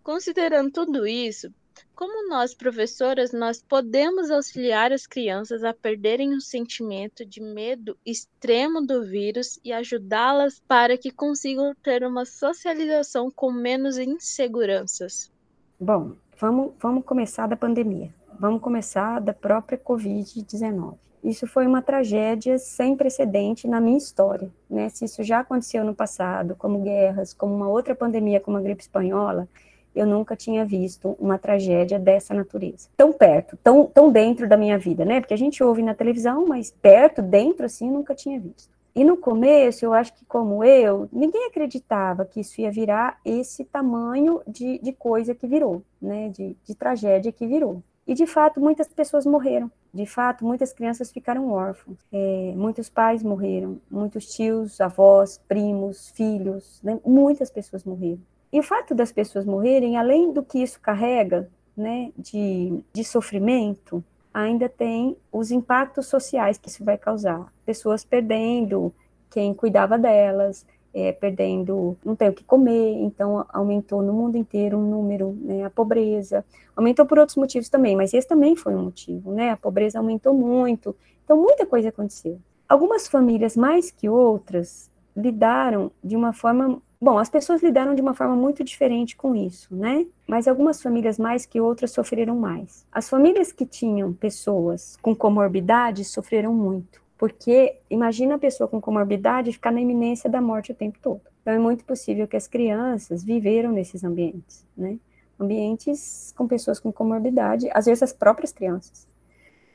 Considerando tudo isso, como nós, professoras, nós podemos auxiliar as crianças a perderem o sentimento de medo extremo do vírus e ajudá-las para que consigam ter uma socialização com menos inseguranças? Bom, Vamos, vamos começar da pandemia. Vamos começar da própria Covid-19. Isso foi uma tragédia sem precedente na minha história. Né? Se isso já aconteceu no passado, como guerras, como uma outra pandemia, como a gripe espanhola, eu nunca tinha visto uma tragédia dessa natureza. Tão perto, tão, tão dentro da minha vida, né? Porque a gente ouve na televisão, mas perto, dentro, assim, nunca tinha visto. E no começo, eu acho que como eu, ninguém acreditava que isso ia virar esse tamanho de, de coisa que virou, né, de, de tragédia que virou. E de fato, muitas pessoas morreram. De fato, muitas crianças ficaram órfãos. É, muitos pais morreram, muitos tios, avós, primos, filhos, né? muitas pessoas morreram. E o fato das pessoas morrerem, além do que isso carrega, né, de, de sofrimento, ainda tem os impactos sociais que isso vai causar. Pessoas perdendo quem cuidava delas, é, perdendo, não tem o que comer, então aumentou no mundo inteiro o número, né, a pobreza, aumentou por outros motivos também, mas esse também foi um motivo, né, a pobreza aumentou muito, então muita coisa aconteceu. Algumas famílias mais que outras lidaram de uma forma, bom, as pessoas lidaram de uma forma muito diferente com isso, né, mas algumas famílias mais que outras sofreram mais. As famílias que tinham pessoas com comorbidades sofreram muito, porque imagina a pessoa com comorbidade ficar na iminência da morte o tempo todo. Então é muito possível que as crianças viveram nesses ambientes, né? Ambientes com pessoas com comorbidade, às vezes as próprias crianças,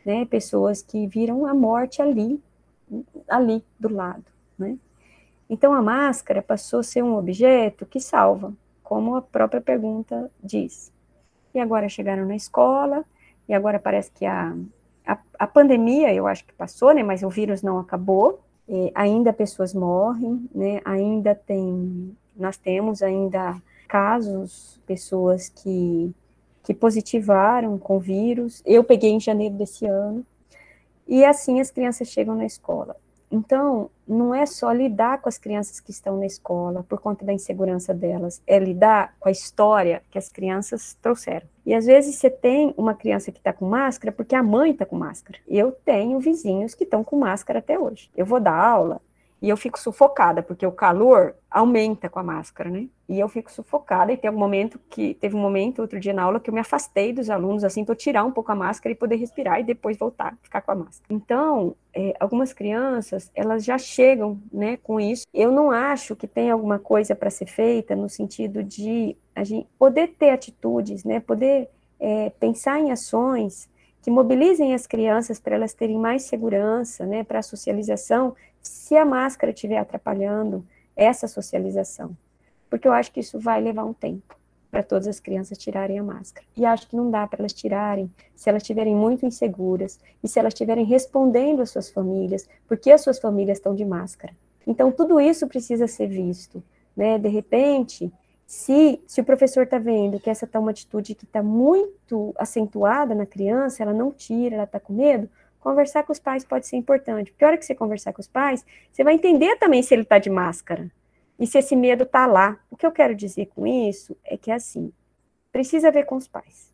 né? Pessoas que viram a morte ali, ali do lado, né? Então a máscara passou a ser um objeto que salva, como a própria pergunta diz. E agora chegaram na escola, e agora parece que a a, a pandemia, eu acho que passou, né, mas o vírus não acabou, ainda pessoas morrem, né, ainda tem, nós temos ainda casos, pessoas que, que positivaram com vírus, eu peguei em janeiro desse ano, e assim as crianças chegam na escola. Então, não é só lidar com as crianças que estão na escola por conta da insegurança delas, é lidar com a história que as crianças trouxeram. E às vezes você tem uma criança que está com máscara porque a mãe está com máscara. Eu tenho vizinhos que estão com máscara até hoje. Eu vou dar aula e eu fico sufocada, porque o calor aumenta com a máscara, né? E eu fico sufocada, e tem um momento que, teve um momento, outro dia na aula, que eu me afastei dos alunos, assim, para tirar um pouco a máscara e poder respirar e depois voltar, ficar com a máscara. Então, é, algumas crianças, elas já chegam, né, com isso. Eu não acho que tem alguma coisa para ser feita no sentido de a gente poder ter atitudes, né, poder é, pensar em ações que mobilizem as crianças para elas terem mais segurança, né, para a socialização, se a máscara estiver atrapalhando essa socialização. Porque eu acho que isso vai levar um tempo para todas as crianças tirarem a máscara. E acho que não dá para elas tirarem se elas estiverem muito inseguras e se elas estiverem respondendo às suas famílias, porque as suas famílias estão de máscara. Então, tudo isso precisa ser visto. Né? De repente, se, se o professor está vendo que essa está uma atitude que está muito acentuada na criança, ela não tira, ela está com medo, conversar com os pais pode ser importante. Porque a hora que você conversar com os pais, você vai entender também se ele está de máscara e se esse medo está lá. O que eu quero dizer com isso é que, assim, precisa ver com os pais.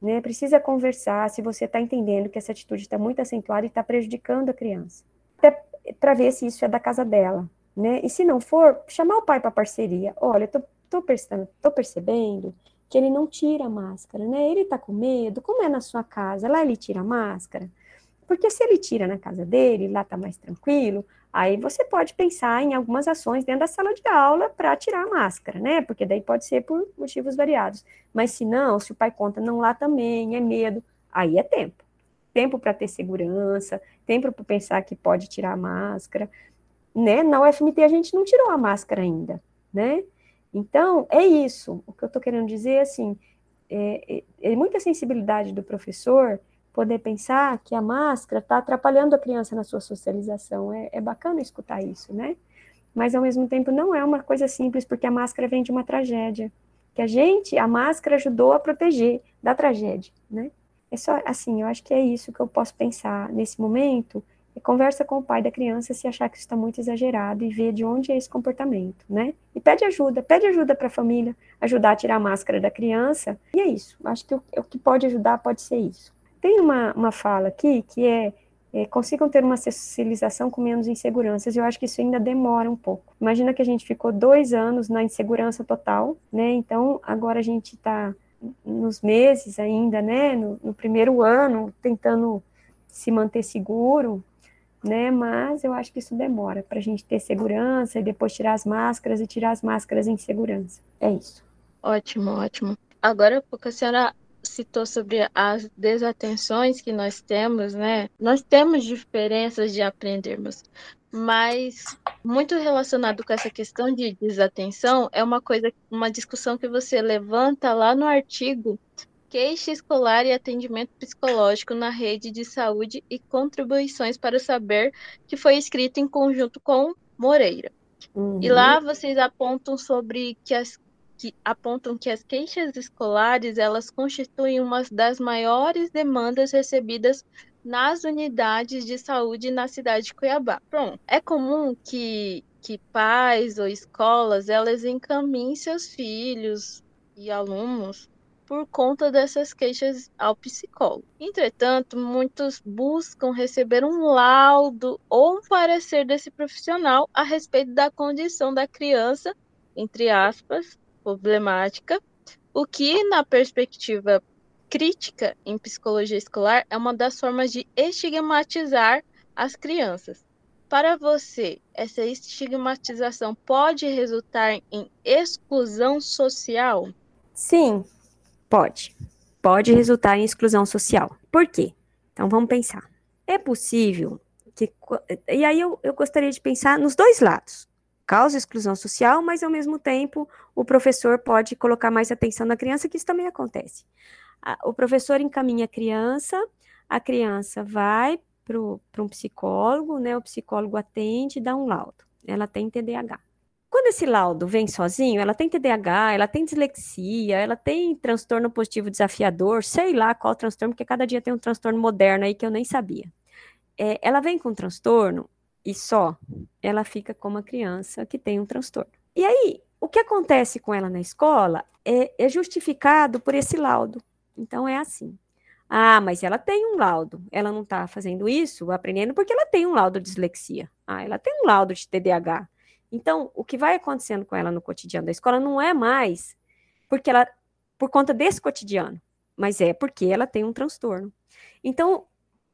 Né? Precisa conversar se você está entendendo que essa atitude está muito acentuada e está prejudicando a criança. Até para ver se isso é da casa dela. Né? E se não for, chamar o pai para parceria. Olha, eu tô, percebendo, tô percebendo que ele não tira a máscara, né? Ele tá com medo. Como é na sua casa? Lá ele tira a máscara? Porque se ele tira na casa dele, lá está mais tranquilo, aí você pode pensar em algumas ações dentro da sala de aula para tirar a máscara, né? Porque daí pode ser por motivos variados. Mas se não, se o pai conta não lá também, é medo, aí é tempo. Tempo para ter segurança, tempo para pensar que pode tirar a máscara, né? Na UFMT a gente não tirou a máscara ainda, né? Então, é isso. O que eu estou querendo dizer, é assim, é, é, é muita sensibilidade do professor poder pensar que a máscara está atrapalhando a criança na sua socialização. É, é bacana escutar isso, né? Mas ao mesmo tempo não é uma coisa simples, porque a máscara vem de uma tragédia. Que a gente, a máscara ajudou a proteger da tragédia, né? É só assim, eu acho que é isso que eu posso pensar nesse momento. E conversa com o pai da criança se achar que isso está muito exagerado e ver de onde é esse comportamento, né? E pede ajuda, pede ajuda para a família, ajudar a tirar a máscara da criança. E é isso. Acho que o, o que pode ajudar pode ser isso. Tem uma, uma fala aqui que é, é, consigam ter uma socialização com menos inseguranças. Eu acho que isso ainda demora um pouco. Imagina que a gente ficou dois anos na insegurança total, né? Então agora a gente está nos meses ainda, né? No, no primeiro ano, tentando se manter seguro, né? Mas eu acho que isso demora para a gente ter segurança e depois tirar as máscaras e tirar as máscaras em segurança. É isso. Ótimo, ótimo. Agora, porque a senhora citou sobre as desatenções que nós temos, né? Nós temos diferenças de aprendermos, mas muito relacionado com essa questão de desatenção é uma coisa, uma discussão que você levanta lá no artigo queixa escolar e atendimento psicológico na rede de saúde e contribuições para o saber, que foi escrito em conjunto com Moreira. Uhum. E lá vocês apontam sobre que as que apontam que as queixas escolares elas constituem uma das maiores demandas recebidas nas unidades de saúde na cidade de Cuiabá. Pronto. É comum que, que pais ou escolas elas encaminhem seus filhos e alunos por conta dessas queixas ao psicólogo. Entretanto, muitos buscam receber um laudo ou um parecer desse profissional a respeito da condição da criança, entre aspas, problemática, o que, na perspectiva crítica em psicologia escolar, é uma das formas de estigmatizar as crianças. Para você, essa estigmatização pode resultar em exclusão social? Sim, Pode. Pode resultar em exclusão social. Por quê? Então vamos pensar. É possível que. E aí eu, eu gostaria de pensar nos dois lados. Causa exclusão social, mas ao mesmo tempo o professor pode colocar mais atenção na criança, que isso também acontece. O professor encaminha a criança, a criança vai para um psicólogo, né? O psicólogo atende e dá um laudo. Ela tem TDAH. Quando esse laudo vem sozinho, ela tem TDAH, ela tem dislexia, ela tem transtorno positivo desafiador, sei lá qual transtorno, porque cada dia tem um transtorno moderno aí que eu nem sabia. É, ela vem com transtorno e só, ela fica como uma criança que tem um transtorno. E aí, o que acontece com ela na escola é, é justificado por esse laudo. Então, é assim. Ah, mas ela tem um laudo. Ela não está fazendo isso, aprendendo, porque ela tem um laudo de dislexia. Ah, ela tem um laudo de TDAH. Então, o que vai acontecendo com ela no cotidiano da escola não é mais porque ela por conta desse cotidiano, mas é porque ela tem um transtorno. Então,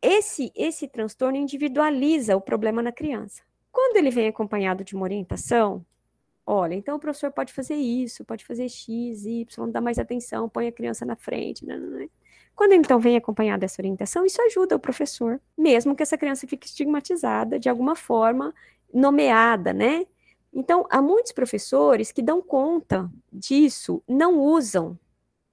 esse esse transtorno individualiza o problema na criança. Quando ele vem acompanhado de uma orientação, olha, então o professor pode fazer isso, pode fazer X, Y, dar mais atenção, põe a criança na frente, né, né, né. Quando então vem acompanhado dessa orientação, isso ajuda o professor, mesmo que essa criança fique estigmatizada de alguma forma, nomeada, né? Então, há muitos professores que dão conta disso, não usam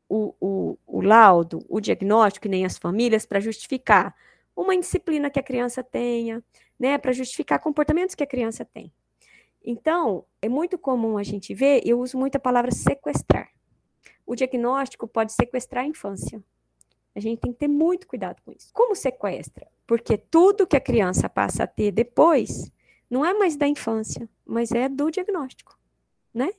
o, o, o laudo, o diagnóstico, nem as famílias, para justificar uma indisciplina que a criança tenha, né, para justificar comportamentos que a criança tem. Então, é muito comum a gente ver, eu uso muito a palavra sequestrar. O diagnóstico pode sequestrar a infância. A gente tem que ter muito cuidado com isso. Como sequestra? Porque tudo que a criança passa a ter depois não é mais da infância, mas é do diagnóstico, né?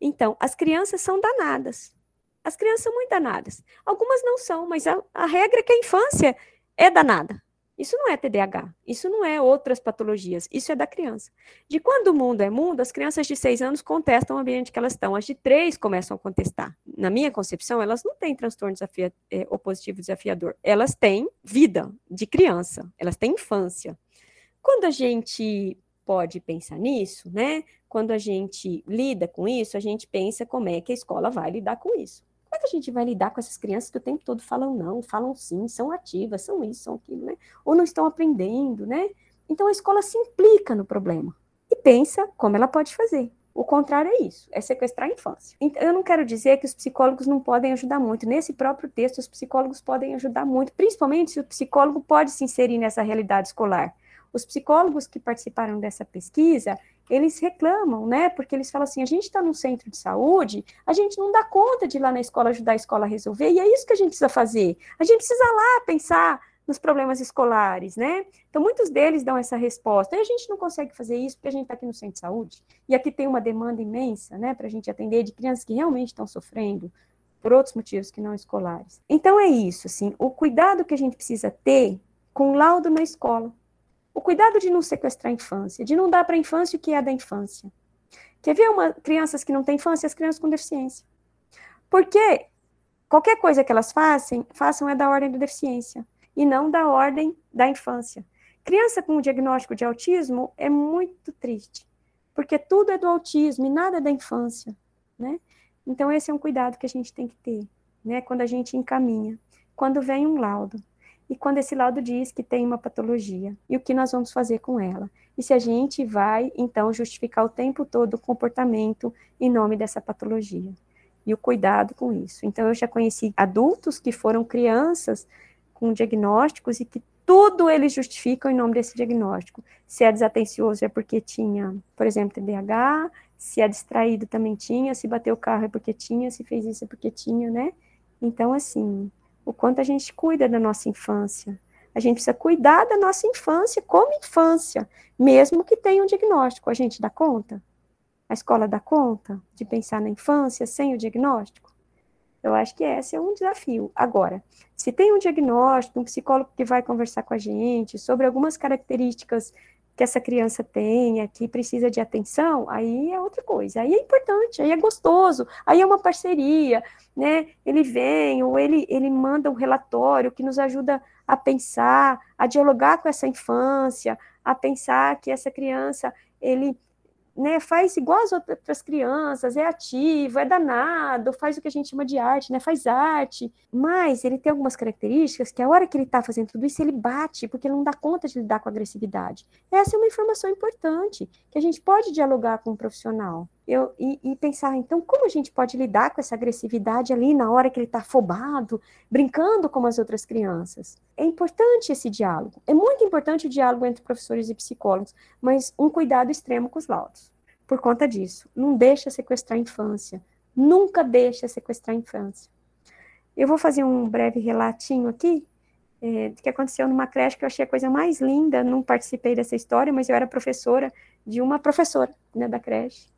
Então, as crianças são danadas. As crianças são muito danadas. Algumas não são, mas a, a regra é que a infância é danada. Isso não é TDAH, isso não é outras patologias, isso é da criança. De quando o mundo é mundo, as crianças de seis anos contestam o ambiente que elas estão, as de três começam a contestar. Na minha concepção, elas não têm transtorno desafia, é, opositivo desafiador, elas têm vida de criança, elas têm infância. Quando a gente pode pensar nisso, né? Quando a gente lida com isso, a gente pensa como é que a escola vai lidar com isso. Como é que a gente vai lidar com essas crianças que o tempo todo falam não, falam sim, são ativas, são isso, são aquilo, né? Ou não estão aprendendo, né? Então a escola se implica no problema e pensa como ela pode fazer. O contrário é isso, é sequestrar a infância. Então, eu não quero dizer que os psicólogos não podem ajudar muito. Nesse próprio texto, os psicólogos podem ajudar muito, principalmente se o psicólogo pode se inserir nessa realidade escolar. Os psicólogos que participaram dessa pesquisa, eles reclamam, né? Porque eles falam assim: a gente está num centro de saúde, a gente não dá conta de ir lá na escola ajudar a escola a resolver, e é isso que a gente precisa fazer. A gente precisa lá pensar nos problemas escolares, né? Então, muitos deles dão essa resposta. E a gente não consegue fazer isso porque a gente está aqui no centro de saúde, e aqui tem uma demanda imensa, né, para a gente atender de crianças que realmente estão sofrendo por outros motivos que não escolares. Então, é isso, assim, o cuidado que a gente precisa ter com o laudo na escola. O cuidado de não sequestrar a infância, de não dar para a infância o que é da infância. Quer ver uma, crianças que não têm infância, as crianças com deficiência. Porque qualquer coisa que elas façam, façam é da ordem da deficiência e não da ordem da infância. Criança com diagnóstico de autismo é muito triste, porque tudo é do autismo e nada é da infância, né? Então esse é um cuidado que a gente tem que ter, né? Quando a gente encaminha, quando vem um laudo e quando esse laudo diz que tem uma patologia, e o que nós vamos fazer com ela. E se a gente vai, então, justificar o tempo todo o comportamento em nome dessa patologia. e o cuidado com isso. Então, eu já conheci adultos que foram crianças com diagnósticos e que tudo eles justificam em nome desse diagnóstico. Se é desatencioso é porque tinha, por exemplo, TDAH, se é distraído também tinha, se bateu o carro é porque tinha, se fez isso é porque tinha, né? Então, assim, o quanto a gente cuida da nossa infância. A gente precisa cuidar da nossa infância como infância, mesmo que tenha um diagnóstico. A gente dá conta? A escola dá conta de pensar na infância sem o diagnóstico? Eu acho que esse é um desafio. Agora, se tem um diagnóstico, um psicólogo que vai conversar com a gente sobre algumas características que essa criança tenha, que precisa de atenção, aí é outra coisa. Aí é importante, aí é gostoso, aí é uma parceria, né? Ele vem ou ele, ele manda um relatório que nos ajuda a pensar, a dialogar com essa infância, a pensar que essa criança, ele né, faz igual as outras crianças, é ativo, é danado, faz o que a gente chama de arte, né, faz arte, mas ele tem algumas características que a hora que ele está fazendo tudo isso, ele bate, porque ele não dá conta de lidar com agressividade. Essa é uma informação importante, que a gente pode dialogar com um profissional. Eu, e, e, pensar, então, como a gente pode lidar com essa agressividade ali na hora que ele está afobado, brincando como as outras crianças? É importante esse diálogo. É muito importante o diálogo entre professores e psicólogos, mas um cuidado extremo com os laudos. Por conta disso, não deixa sequestrar a infância. Nunca deixa sequestrar a infância. Eu vou fazer um breve relatinho aqui é, que aconteceu numa creche que eu achei a coisa mais linda. Não participei dessa história, mas eu era professora de uma professora né, da creche.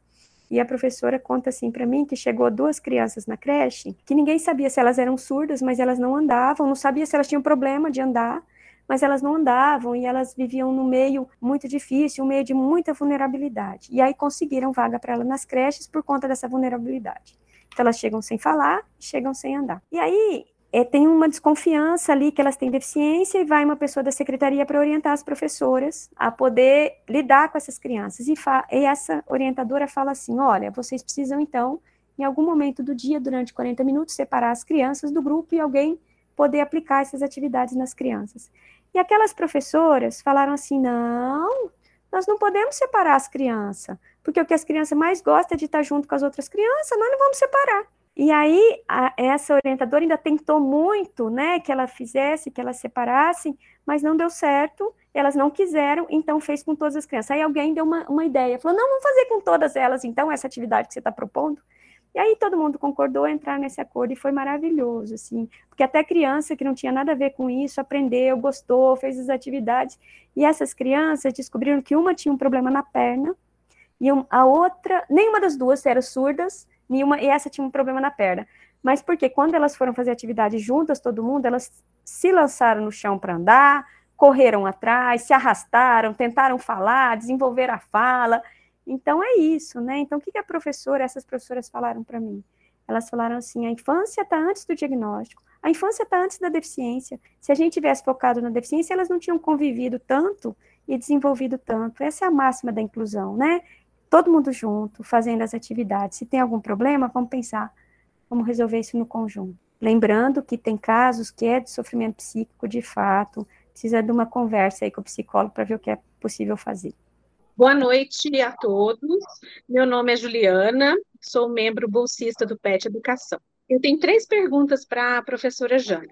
E a professora conta assim para mim que chegou duas crianças na creche, que ninguém sabia se elas eram surdas, mas elas não andavam, não sabia se elas tinham problema de andar, mas elas não andavam e elas viviam num meio muito difícil, um meio de muita vulnerabilidade. E aí conseguiram vaga para ela nas creches por conta dessa vulnerabilidade. Então elas chegam sem falar, chegam sem andar. E aí é, tem uma desconfiança ali que elas têm deficiência e vai uma pessoa da secretaria para orientar as professoras a poder lidar com essas crianças. E, e, essa orientadora fala assim: olha, vocês precisam então, em algum momento do dia, durante 40 minutos, separar as crianças do grupo e alguém poder aplicar essas atividades nas crianças. E aquelas professoras falaram assim: não, nós não podemos separar as crianças, porque o que as crianças mais gostam é de estar junto com as outras crianças, nós não vamos separar. E aí, a, essa orientadora ainda tentou muito, né, que ela fizesse, que elas separassem, mas não deu certo, elas não quiseram, então fez com todas as crianças. Aí alguém deu uma, uma ideia, falou, não, vamos fazer com todas elas, então, essa atividade que você está propondo. E aí todo mundo concordou entrar nesse acordo e foi maravilhoso, assim, porque até criança que não tinha nada a ver com isso aprendeu, gostou, fez as atividades, e essas crianças descobriram que uma tinha um problema na perna, e a outra, nenhuma das duas eram surdas, nenhuma, e essa tinha um problema na perna. Mas porque quando elas foram fazer atividade juntas, todo mundo, elas se lançaram no chão para andar, correram atrás, se arrastaram, tentaram falar, desenvolver a fala. Então é isso, né? Então o que, que a professora, essas professoras falaram para mim? Elas falaram assim: a infância está antes do diagnóstico, a infância está antes da deficiência. Se a gente tivesse focado na deficiência, elas não tinham convivido tanto e desenvolvido tanto. Essa é a máxima da inclusão, né? Todo mundo junto, fazendo as atividades. Se tem algum problema, vamos pensar, vamos resolver isso no conjunto. Lembrando que tem casos que é de sofrimento psíquico de fato, precisa de uma conversa aí com o psicólogo para ver o que é possível fazer. Boa noite a todos. Meu nome é Juliana, sou membro bolsista do PET Educação. Eu tenho três perguntas para a professora Jane.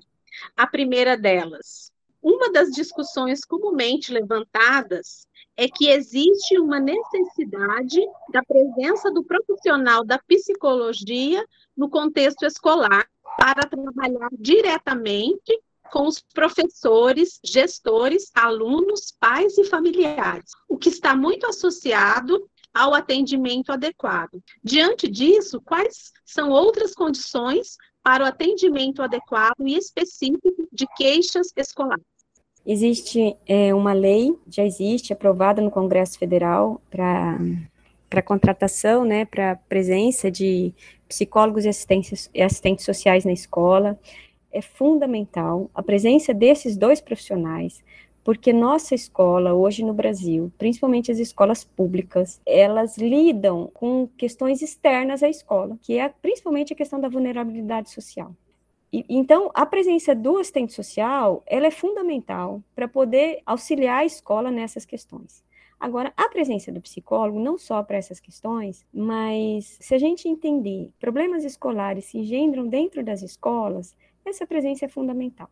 A primeira delas, uma das discussões comumente levantadas é que existe uma necessidade da presença do profissional da psicologia no contexto escolar para trabalhar diretamente com os professores, gestores, alunos, pais e familiares, o que está muito associado ao atendimento adequado. Diante disso, quais são outras condições para o atendimento adequado e específico de queixas escolares? Existe é, uma lei, já existe, aprovada no Congresso Federal para para contratação, né, para presença de psicólogos e assistentes, e assistentes sociais na escola. É fundamental a presença desses dois profissionais, porque nossa escola hoje no Brasil, principalmente as escolas públicas, elas lidam com questões externas à escola, que é principalmente a questão da vulnerabilidade social. E, então, a presença do assistente social, ela é fundamental para poder auxiliar a escola nessas questões. Agora, a presença do psicólogo, não só para essas questões, mas se a gente entender problemas escolares se engendram dentro das escolas, essa presença é fundamental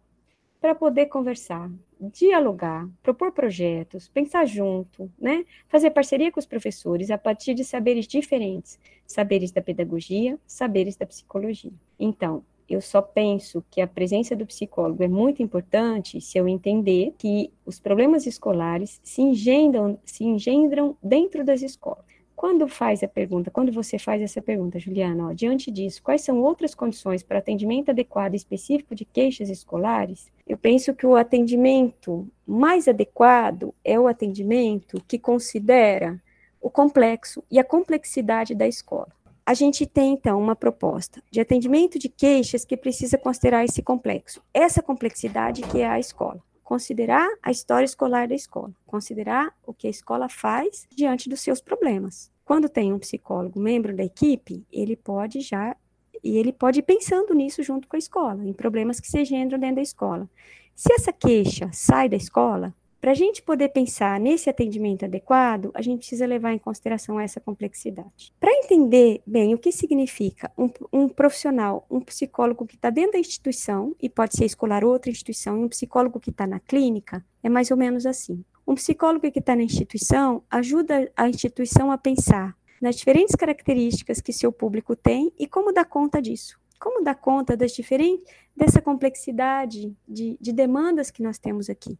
para poder conversar, dialogar, propor projetos, pensar junto, né? Fazer parceria com os professores a partir de saberes diferentes, saberes da pedagogia, saberes da psicologia. Então, eu só penso que a presença do psicólogo é muito importante se eu entender que os problemas escolares se engendram, se engendram dentro das escolas. Quando faz a pergunta, quando você faz essa pergunta, Juliana, ó, diante disso, quais são outras condições para atendimento adequado específico de queixas escolares? Eu penso que o atendimento mais adequado é o atendimento que considera o complexo e a complexidade da escola. A gente tem, então, uma proposta de atendimento de queixas que precisa considerar esse complexo, essa complexidade que é a escola considerar a história escolar da escola, considerar o que a escola faz diante dos seus problemas. Quando tem um psicólogo membro da equipe, ele pode já e ele pode ir pensando nisso junto com a escola, em problemas que se engendram dentro da escola. Se essa queixa sai da escola, para a gente poder pensar nesse atendimento adequado, a gente precisa levar em consideração essa complexidade. Para entender bem o que significa um, um profissional, um psicólogo que está dentro da instituição, e pode ser escolar outra instituição, e um psicólogo que está na clínica, é mais ou menos assim. Um psicólogo que está na instituição ajuda a instituição a pensar nas diferentes características que seu público tem e como dar conta disso. Como dar conta das diferentes, dessa complexidade de, de demandas que nós temos aqui.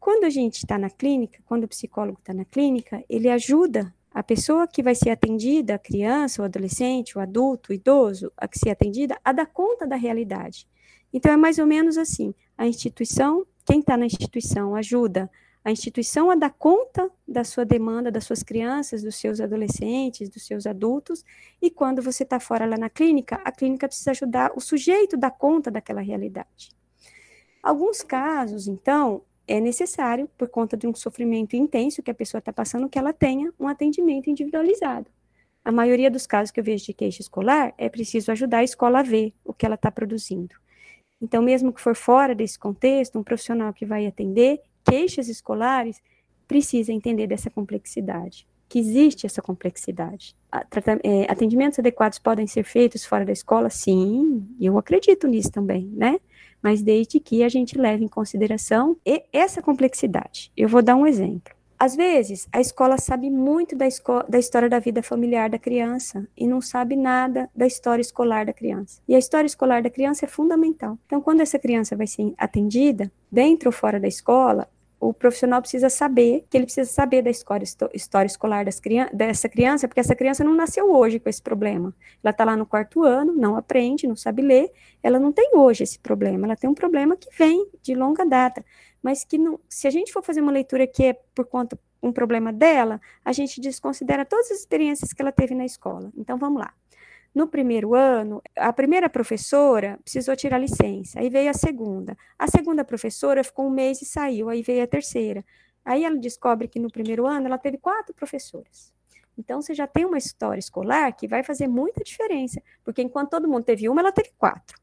Quando a gente está na clínica, quando o psicólogo está na clínica, ele ajuda a pessoa que vai ser atendida, a criança, o adolescente, o adulto, o idoso, a que ser atendida, a dar conta da realidade. Então, é mais ou menos assim: a instituição, quem está na instituição, ajuda a instituição a dar conta da sua demanda, das suas crianças, dos seus adolescentes, dos seus adultos, e quando você está fora lá na clínica, a clínica precisa ajudar o sujeito a dar conta daquela realidade. Alguns casos, então, é necessário, por conta de um sofrimento intenso que a pessoa está passando, que ela tenha um atendimento individualizado. A maioria dos casos que eu vejo de queixa escolar é preciso ajudar a escola a ver o que ela está produzindo. Então, mesmo que for fora desse contexto, um profissional que vai atender queixas escolares precisa entender dessa complexidade, que existe essa complexidade. É, atendimentos adequados podem ser feitos fora da escola? Sim, eu acredito nisso também, né? Mas desde que a gente leve em consideração essa complexidade. Eu vou dar um exemplo. Às vezes, a escola sabe muito da, da, história da vida familiar da criança e não sabe nada da história escolar da criança. E a história escolar da criança é fundamental. Então, quando essa criança vai ser atendida, dentro ou fora da escola, o profissional precisa saber, que ele precisa saber da história, história escolar dessa criança, porque essa criança não nasceu hoje com esse problema. Ela está lá no quarto ano, não aprende, não sabe ler, ela não tem hoje esse problema, ela tem um problema que vem de longa data, mas que não, se a gente for fazer uma leitura que é por conta um problema dela, a gente desconsidera todas as experiências que ela teve na escola. Então vamos lá. No primeiro ano, a primeira professora precisou tirar licença, aí veio a segunda. A segunda professora ficou um mês e saiu, aí veio a terceira. Aí ela descobre que no primeiro ano ela teve quatro professoras. Então, você já tem uma história escolar que vai fazer muita diferença, porque enquanto todo mundo teve uma, ela teve quatro.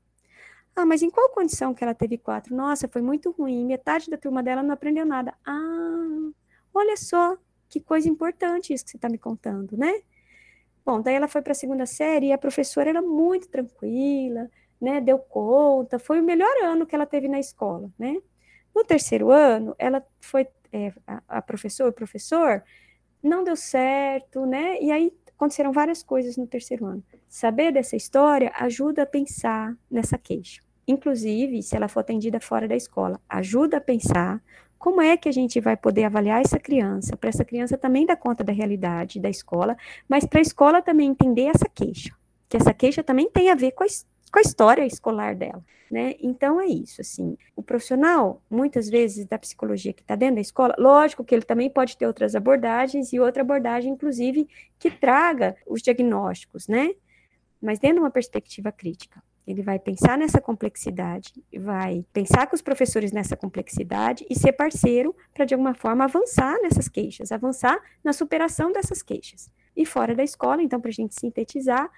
Ah, mas em qual condição que ela teve quatro? Nossa, foi muito ruim, metade da turma dela não aprendeu nada. Ah, olha só, que coisa importante isso que você está me contando, né? Bom, daí ela foi para a segunda série e a professora era muito tranquila, né? Deu conta, foi o melhor ano que ela teve na escola, né? No terceiro ano, ela foi é, a, a professora, o professor, não deu certo, né? E aí aconteceram várias coisas no terceiro ano. Saber dessa história ajuda a pensar nessa queixa. Inclusive, se ela for atendida fora da escola, ajuda a pensar como é que a gente vai poder avaliar essa criança, para essa criança também dar conta da realidade da escola, mas para a escola também entender essa queixa, que essa queixa também tem a ver com a, com a história escolar dela, né? Então é isso, assim. O profissional, muitas vezes, da psicologia que está dentro da escola, lógico que ele também pode ter outras abordagens e outra abordagem, inclusive, que traga os diagnósticos, né? Mas dentro de uma perspectiva crítica. Ele vai pensar nessa complexidade, vai pensar com os professores nessa complexidade e ser parceiro para, de alguma forma, avançar nessas queixas, avançar na superação dessas queixas. E fora da escola, então, para a gente sintetizar,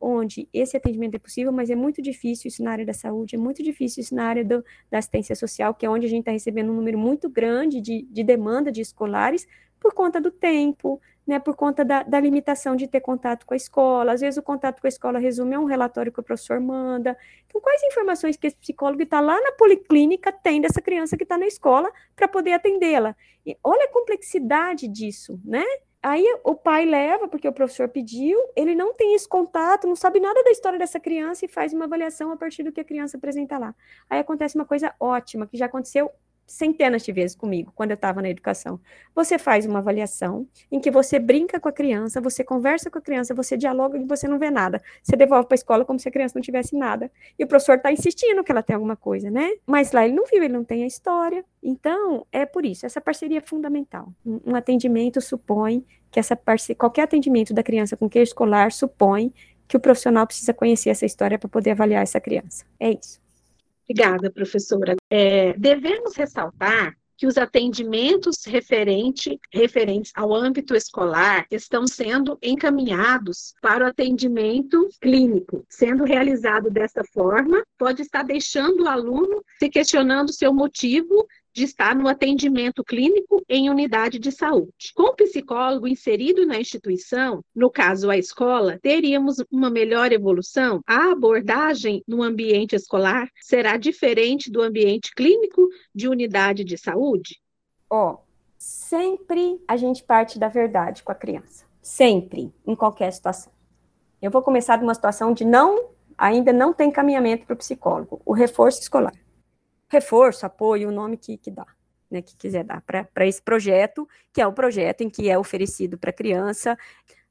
onde esse atendimento é possível, mas é muito difícil isso na área da saúde, é muito difícil isso na área do, da assistência social, que é onde a gente está recebendo um número muito grande de, de demanda de escolares por conta do tempo, né, por conta da, da, limitação de ter contato com a escola. Às vezes o contato com a escola resume a um relatório que o professor manda. Então, quais informações que esse psicólogo que está lá na policlínica tem dessa criança que está na escola para poder atendê-la? E olha a complexidade disso, né? Aí o pai leva, porque o professor pediu, ele não tem esse contato, não sabe nada da história dessa criança e faz uma avaliação a partir do que a criança apresenta lá. Aí acontece uma coisa ótima, que já aconteceu centenas de vezes comigo quando eu estava na educação. Você faz uma avaliação em que você brinca com a criança, você conversa com a criança, você dialoga e você não vê nada. Você devolve para a escola como se a criança não tivesse nada. E o professor está insistindo que ela tem alguma coisa, né? Mas lá ele não viu, ele não tem a história. Então, é por isso, essa parceria é fundamental. Um, atendimento supõe que essa parceria, qualquer atendimento da criança com queijo escolar supõe que o profissional precisa conhecer essa história para poder avaliar essa criança. É isso. Obrigada, professora. É, devemos ressaltar que os atendimentos referente, referentes ao âmbito escolar estão sendo encaminhados para o atendimento clínico. Sendo realizado dessa forma, pode estar deixando o aluno se questionando seu motivo de estar no atendimento clínico em unidade de saúde. Com o psicólogo inserido na instituição, no caso a escola, teríamos uma melhor evolução? A abordagem no ambiente escolar será diferente do ambiente clínico de unidade de saúde? Ó, oh, sempre a gente parte da verdade com a criança. Sempre, em qualquer situação. Eu vou começar de uma situação de não, ainda não tem encaminhamento para o psicólogo, o reforço escolar reforço, apoio, o nome que, que dá, né, que quiser dar para esse projeto, que é o projeto em que é oferecido para criança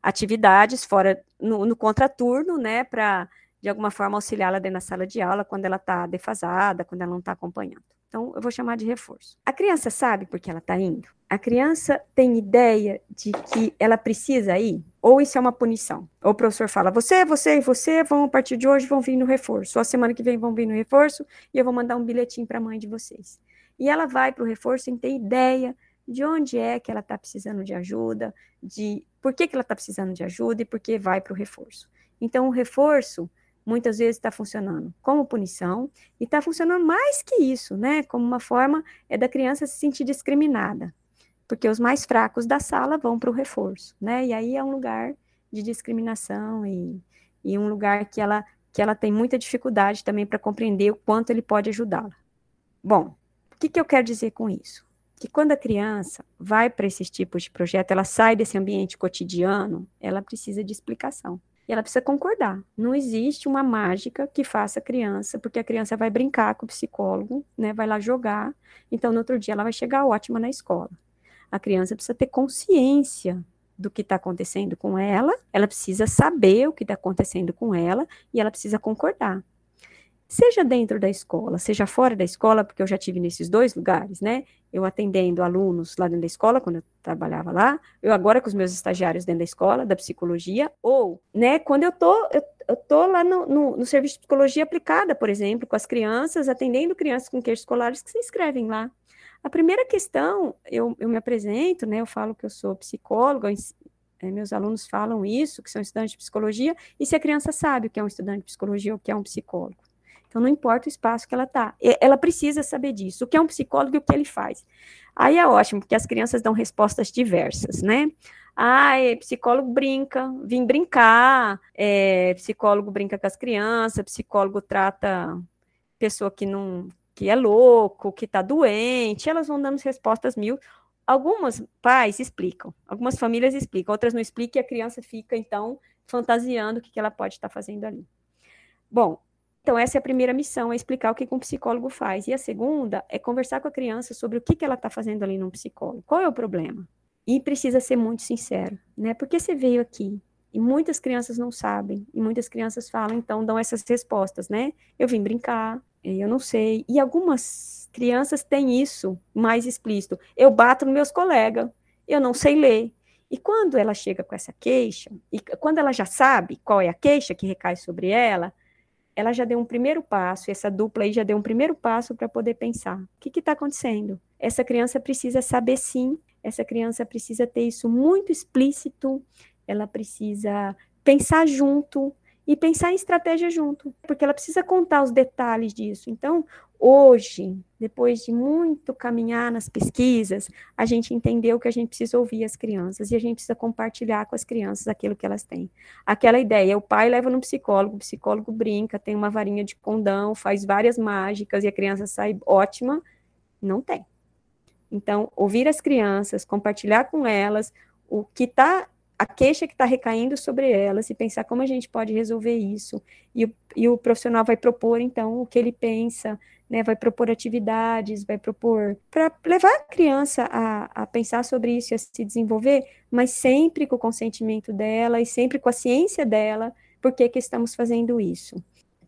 atividades fora no, no contraturno, né, para de alguma forma auxiliá-la dentro da sala de aula quando ela está defasada, quando ela não está acompanhando. Então, eu vou chamar de reforço. A criança sabe por que ela está indo? A criança tem ideia de que ela precisa ir? Ou isso é uma punição? Ou o professor fala, você, você e você vão, a partir de hoje, vão vir no reforço. Ou a semana que vem vão vir no reforço e eu vou mandar um bilhetinho para a mãe de vocês. E ela vai para o reforço sem ter ideia de onde é que ela está precisando de ajuda, de por que, que ela está precisando de ajuda e por que vai para o reforço. Então, o reforço muitas vezes está funcionando como punição e está funcionando mais que isso, né? Como uma forma é da criança se sentir discriminada, porque os mais fracos da sala vão para o reforço, né? E aí é um lugar de discriminação e, e um lugar que ela que ela tem muita dificuldade também para compreender o quanto ele pode ajudá-la. Bom, o que, que eu quero dizer com isso? Que quando a criança vai para esses tipos de projeto, ela sai desse ambiente cotidiano, ela precisa de explicação. E ela precisa concordar. Não existe uma mágica que faça a criança, porque a criança vai brincar com o psicólogo, né? Vai lá jogar. Então, no outro dia, ela vai chegar ótima na escola. A criança precisa ter consciência do que está acontecendo com ela, ela precisa saber o que está acontecendo com ela e ela precisa concordar seja dentro da escola, seja fora da escola, porque eu já tive nesses dois lugares, né? Eu atendendo alunos lá dentro da escola, quando eu trabalhava lá, eu agora com os meus estagiários dentro da escola, da psicologia, ou, né, quando eu tô, eu, eu tô lá no, no, no, serviço de psicologia aplicada, por exemplo, com as crianças, atendendo crianças com queixos escolares que se inscrevem lá. A primeira questão, eu, eu me apresento, né, eu falo que eu sou psicóloga, é, meus alunos falam isso, que são estudantes de psicologia, e se a criança sabe o que é um estudante de psicologia ou o que é um psicólogo. Então, não importa o espaço que ela está. Ela precisa saber disso. O que é um psicólogo e o que ele faz. Aí é ótimo, porque as crianças dão respostas diversas, né? Ah, psicólogo brinca, vim brincar, é, psicólogo brinca com as crianças, psicólogo trata pessoa que não que é louco, que está doente, elas vão dando respostas mil. Algumas pais explicam, algumas famílias explicam, outras não explicam e a criança fica, então, fantasiando o que, que ela pode estar tá fazendo ali. Bom, então, essa é a primeira missão, é explicar o que, um psicólogo faz. E a segunda é conversar com a criança sobre o que, que ela está fazendo ali num psicólogo. Qual é o problema? E precisa ser muito sincero, né? Porque você veio aqui e muitas crianças não sabem, e muitas crianças falam, então dão essas respostas, né? Eu vim brincar, eu não sei. E algumas crianças têm isso mais explícito. Eu bato nos meus colegas, eu não sei ler. E quando ela chega com essa queixa, e quando ela já sabe qual é a queixa que recai sobre ela, ela já deu um primeiro passo, essa dupla aí já deu um primeiro passo para poder pensar: o que está acontecendo? Essa criança precisa saber sim, essa criança precisa ter isso muito explícito, ela precisa pensar junto e pensar em estratégia junto, porque ela precisa contar os detalhes disso. Então, hoje, depois de muito caminhar nas pesquisas, a gente entendeu que a gente precisa ouvir as crianças e a gente precisa compartilhar com as crianças aquilo que elas têm. Aquela ideia, o pai leva no psicólogo, o psicólogo brinca, tem uma varinha de condão, faz várias mágicas e a criança sai ótima, não tem. Então, ouvir as crianças, compartilhar com elas o que está a queixa que está recaindo sobre elas e pensar como a gente pode resolver isso. E o, e o profissional vai propor, então, o que ele pensa, né, vai propor atividades, vai propor para levar a criança a, a pensar sobre isso e a se desenvolver, mas sempre com o consentimento dela e sempre com a ciência dela, por que, estamos fazendo isso.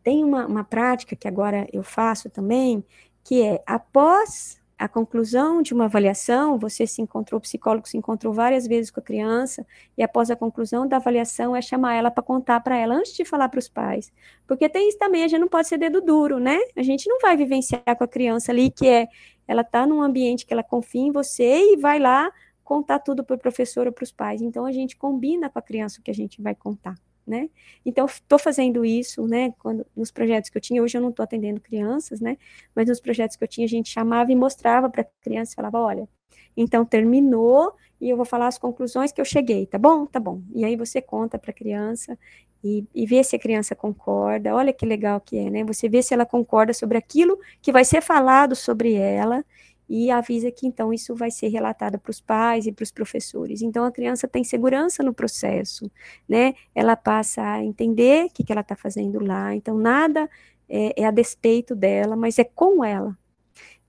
Tem uma, uma prática que agora eu faço também, que é após a conclusão de uma avaliação, você se encontrou, o psicólogo se encontrou várias vezes com a criança, e após a conclusão da avaliação é chamar ela para contar para ela, antes de falar para os pais. Porque tem isso também, a gente não pode ser dedo duro, né? A gente não vai vivenciar com a criança ali que é, ela está num ambiente que ela confia em você e vai lá contar tudo para o professor ou para os pais. Então, a gente combina com a criança o que a gente vai contar né? Então, estou fazendo isso, né? Quando, nos projetos que eu tinha, hoje eu não estou atendendo crianças, né? Mas nos projetos que eu tinha, a gente chamava e mostrava para a criança, falava, olha, então terminou e eu vou falar as conclusões que eu cheguei, tá bom? Tá bom. E aí você conta para a criança e, e vê se a criança concorda. Olha que legal que é, né? Você vê se ela concorda sobre aquilo que vai ser falado sobre ela e avisa que então isso vai ser relatado para os pais e para os professores. Então a criança tem segurança no processo, né? Ela passa a entender o que, que ela está fazendo lá. Então nada é, é a despeito dela, mas é com ela.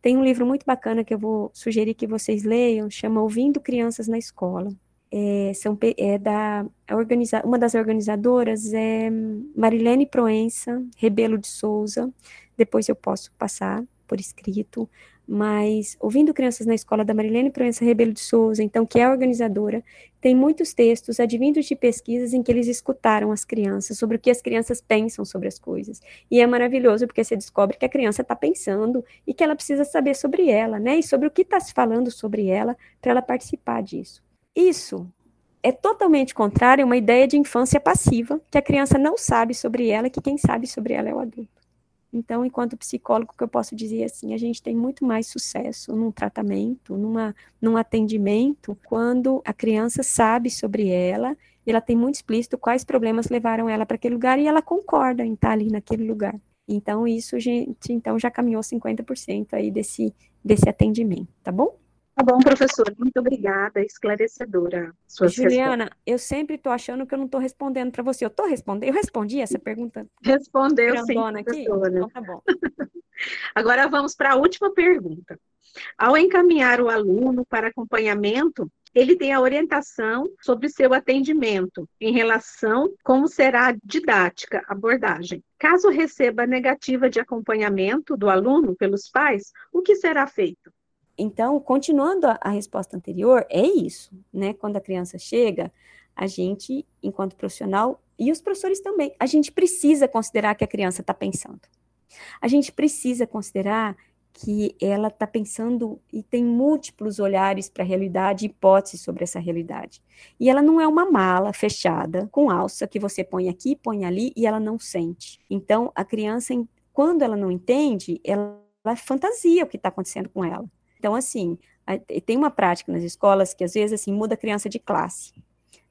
Tem um livro muito bacana que eu vou sugerir que vocês leiam, chama Ouvindo Crianças na Escola. É, são, é da organiza, uma das organizadoras é Marilene Proença, Rebelo de Souza. Depois eu posso passar por escrito mas ouvindo crianças na escola da Marilene Proença Rebelo de Souza, então, que é organizadora, tem muitos textos advindos de pesquisas em que eles escutaram as crianças, sobre o que as crianças pensam sobre as coisas. E é maravilhoso porque você descobre que a criança está pensando e que ela precisa saber sobre ela, né? E sobre o que está se falando sobre ela para ela participar disso. Isso é totalmente contrário a uma ideia de infância passiva, que a criança não sabe sobre ela, que quem sabe sobre ela é o adulto. Então, enquanto psicólogo, que eu posso dizer assim, a gente tem muito mais sucesso num tratamento, numa, num atendimento, quando a criança sabe sobre ela, e ela tem muito explícito quais problemas levaram ela para aquele lugar e ela concorda em estar ali naquele lugar. Então, isso, gente, então já caminhou 50% aí desse, desse atendimento, tá bom? Tá bom, professora, muito obrigada, esclarecedora. Juliana, respostas. eu sempre estou achando que eu não estou respondendo para você. Eu estou respondendo? Eu respondi essa pergunta? Respondeu sim, professora. Então, tá bom. Agora vamos para a última pergunta. Ao encaminhar o aluno para acompanhamento, ele tem a orientação sobre seu atendimento em relação como será a didática, abordagem. Caso receba negativa de acompanhamento do aluno pelos pais, o que será feito? Então, continuando a, a, resposta anterior, é isso, né? Quando a criança chega, a gente, enquanto profissional, e os professores também, a gente precisa considerar que a criança está pensando. A gente precisa considerar que ela está pensando e tem múltiplos olhares para a realidade, hipóteses sobre essa realidade. E ela não é uma mala fechada com alça que você põe aqui, põe ali e ela não sente. Então, a criança, quando ela não entende, ela, ela fantasia o que está acontecendo com ela. Então, assim, tem uma prática nas escolas que às vezes assim muda a criança de classe,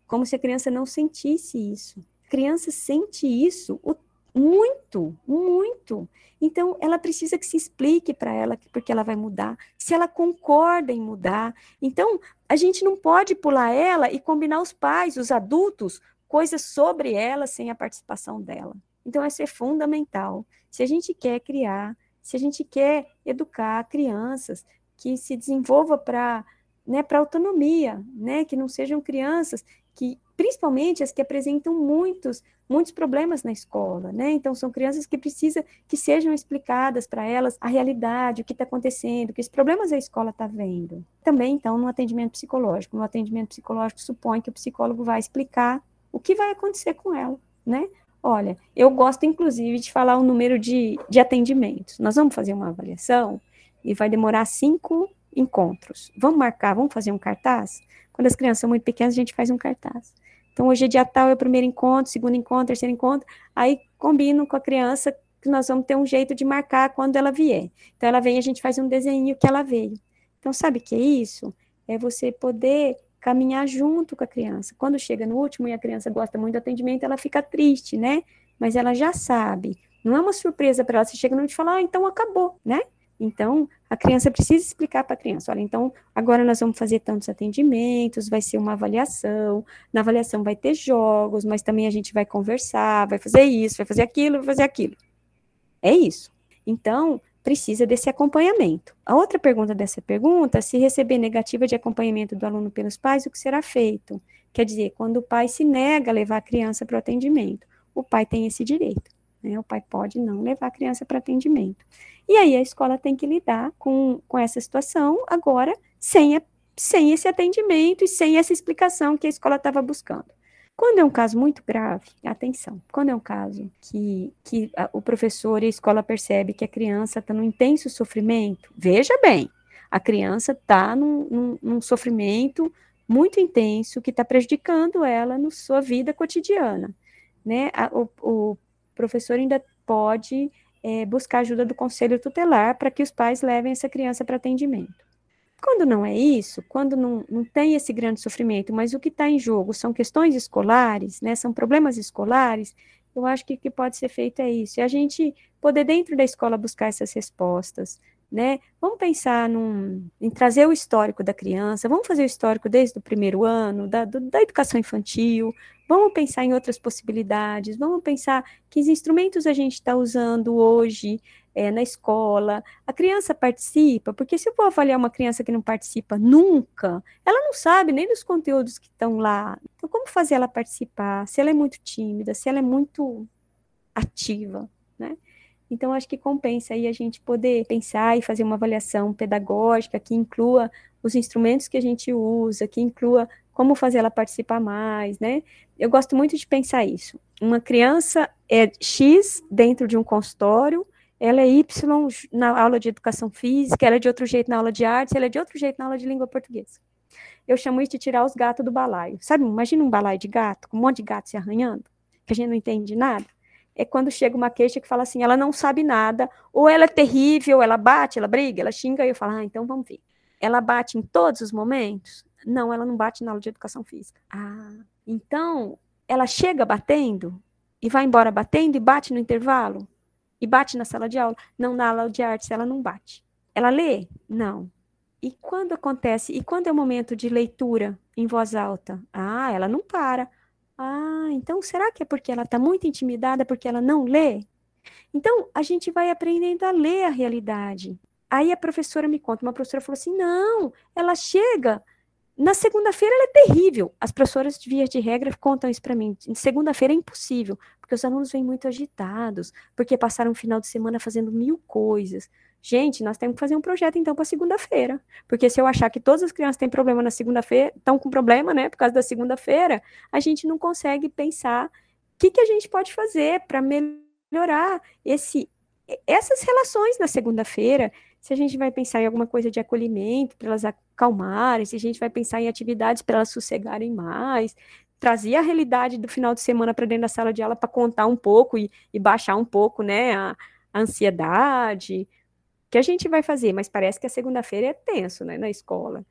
como se a criança não sentisse isso. A criança sente isso o, muito, muito. Então, ela precisa que se explique para ela porque ela vai mudar, se ela concorda em mudar. Então, a gente não pode pular ela e combinar os pais, os adultos, coisas sobre ela sem a participação dela. Então, isso é fundamental. Se a gente quer criar, se a gente quer educar crianças, que se desenvolva para né, para autonomia, né, que não sejam crianças que, principalmente as que apresentam muitos, muitos problemas na escola, né, então são crianças que precisam que sejam explicadas para elas a realidade, o que está acontecendo, que os problemas a escola está vendo. Também, então, no atendimento psicológico, no atendimento psicológico supõe que o psicólogo vai explicar o que vai acontecer com ela, né, Olha, eu gosto, inclusive, de falar o número de, de atendimentos. Nós vamos fazer uma avaliação e vai demorar cinco encontros. Vamos marcar, vamos fazer um cartaz? Quando as crianças são muito pequenas, a gente faz um cartaz. Então, hoje é dia tal, é o primeiro encontro, segundo encontro, terceiro encontro, aí combino com a criança que nós vamos ter um jeito de marcar quando ela vier. Então, ela vem, a gente faz um desenho que ela veio. Então, sabe o que é isso? É você poder caminhar junto com a criança. Quando chega no último e a criança gosta muito do atendimento, ela fica triste, né? Mas ela já sabe. Não é uma surpresa para ela. Você chega no e fala, ah, então acabou, né? Então, a criança precisa explicar para a criança: olha, então agora nós vamos fazer tantos atendimentos, vai ser uma avaliação, na avaliação vai ter jogos, mas também a gente vai conversar, vai fazer isso, vai fazer aquilo, vai fazer aquilo. É isso. Então, precisa desse acompanhamento. A outra pergunta dessa pergunta, se receber negativa de acompanhamento do aluno pelos pais, o que será feito? Quer dizer, quando o pai se nega a levar a criança para o atendimento, o pai tem esse direito. Né? O pai pode não levar a criança para atendimento. E aí a escola tem que lidar com, com essa situação agora sem, a, sem esse atendimento e sem essa explicação que a escola estava buscando. Quando é um caso muito grave, atenção, quando é um caso que, que a, o professor e a escola percebe que a criança está num intenso sofrimento, veja bem, a criança está num, num, num, sofrimento muito intenso que está prejudicando ela na sua vida cotidiana. Né? O, o professor ainda pode é, buscar ajuda do conselho tutelar para que os pais levem essa criança para atendimento. Quando não é isso, quando não, não tem esse grande sofrimento, mas o que está em jogo são questões escolares, né, são problemas escolares, eu acho que o que pode ser feito é isso, é a gente poder dentro da escola buscar essas respostas, né? Vamos pensar num, em trazer o histórico da criança, vamos fazer o histórico desde o primeiro ano, da, do, da educação infantil, vamos pensar em outras possibilidades, vamos pensar que instrumentos a gente está usando hoje é, na escola. A criança participa, porque se eu for avaliar uma criança que não participa nunca, ela não sabe nem dos conteúdos que estão lá. Então, como fazer ela participar? Se ela é muito tímida, se ela é muito ativa, né? Então, acho que compensa aí a gente poder pensar e fazer uma avaliação pedagógica que inclua os instrumentos que a gente usa, que inclua como fazer ela participar mais, né? Eu gosto muito de pensar isso. Uma criança é X dentro de um consultório, ela é Y na aula de educação física, ela é de outro jeito na aula de artes, ela é de outro jeito na aula de língua portuguesa. Eu chamo isso de tirar os gatos do balaio. Sabe, imagina um balaio de gato, com um monte de gato se arranhando, que a gente não entende nada é quando chega uma queixa que fala assim, ela não sabe nada, ou ela é terrível, ela bate, ela briga, ela xinga, e eu falo, ah, então vamos ver. Ela bate em todos os momentos? Não, ela não bate na aula de educação física. Ah, então ela chega batendo e vai embora batendo e bate no intervalo? E bate na sala de aula? Não, na aula de artes ela não bate. Ela lê? Não. E quando acontece? E quando é o momento de leitura em voz alta? Ah, ela não para. Ah, então será que é porque ela está muito intimidada porque ela não lê? Então, a gente vai aprendendo a ler a realidade. Aí a professora me conta, uma professora falou assim: não, ela chega. Na segunda-feira ela é terrível. As professoras, de via de regra, contam isso para mim. Segunda-feira é impossível, porque os alunos vêm muito agitados, porque passaram o final de semana fazendo mil coisas. Gente, nós temos que fazer um projeto então para segunda-feira. Porque se eu achar que todas as crianças têm problema na segunda-feira, estão com problema, né, por causa da segunda-feira, a gente não consegue pensar o que, que a gente pode fazer para melhorar esse, essas relações na segunda-feira. Se a gente vai pensar em alguma coisa de acolhimento para elas acalmarem, se a gente vai pensar em atividades para elas sossegarem mais, trazer a realidade do final de semana para dentro da sala de aula para contar um pouco e, e, baixar um pouco, né, a, a ansiedade, que a gente vai fazer, mas parece que a segunda-feira é tenso, né, na escola.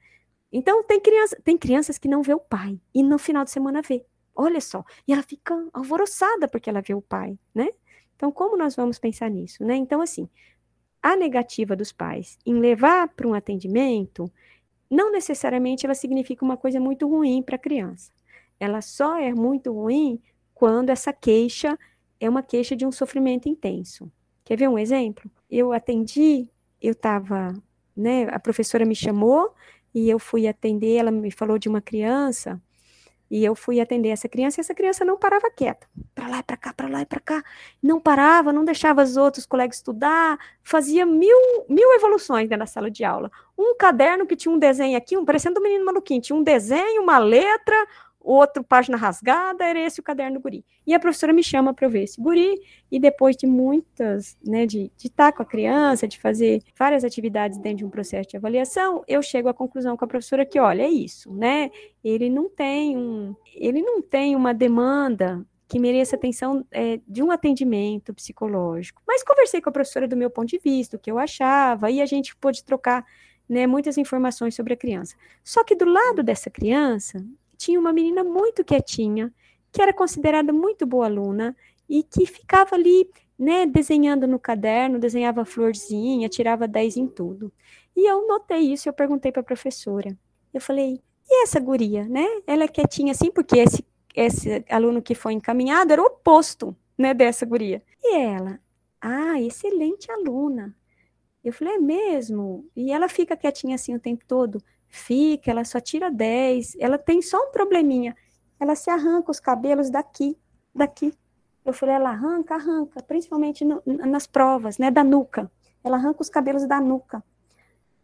Então, tem, criança, tem crianças que não vê o pai e no final de semana vê. Olha só, e ela fica alvoroçada porque ela vê o pai, né? Então, como nós vamos pensar nisso, né? Então, assim, a negativa dos pais em levar para um atendimento, não necessariamente ela significa uma coisa muito ruim para a criança. Ela só é muito ruim quando essa queixa é uma queixa de um sofrimento intenso. Quer ver um exemplo? Eu atendi, eu estava, né, a professora me chamou e eu fui atender, ela me falou de uma criança, e eu fui atender essa criança e essa criança não parava quieta. Para lá e para cá, para lá e para cá. Não parava, não deixava os outros colegas estudar, fazia mil, mil evoluções dentro da sala de aula. Um caderno que tinha um desenho aqui, um, parecendo um menino maluquinho, tinha um desenho, uma letra, outro página rasgada, era esse o caderno do guri. E a professora me chama para eu ver esse guri, e depois de muitas, né, de, de estar com a criança, de fazer várias atividades dentro de um processo de avaliação, eu chego à conclusão com a professora que, olha, é isso, né, ele não tem um, ele não tem uma demanda que mereça atenção é, de um atendimento psicológico. Mas conversei com a professora do meu ponto de vista, o que eu achava, e a gente pôde trocar né, muitas informações sobre a criança. Só que do lado dessa criança tinha uma menina muito quietinha, que era considerada muito boa aluna e que ficava ali, né, desenhando no caderno, desenhava florzinha, tirava 10 em tudo. E eu notei isso, eu perguntei para a professora. Eu falei: "E essa guria, né? Ela é quietinha assim porque esse esse aluno que foi encaminhado era o oposto, né, dessa guria. E ela: "Ah, excelente aluna. Eu falei, é mesmo? E ela fica quietinha assim o tempo todo? Fica, ela só tira 10, ela tem só um probleminha. Ela se arranca os cabelos daqui, daqui. Eu falei, ela arranca, arranca, principalmente no, nas provas, né, da nuca. Ela arranca os cabelos da nuca,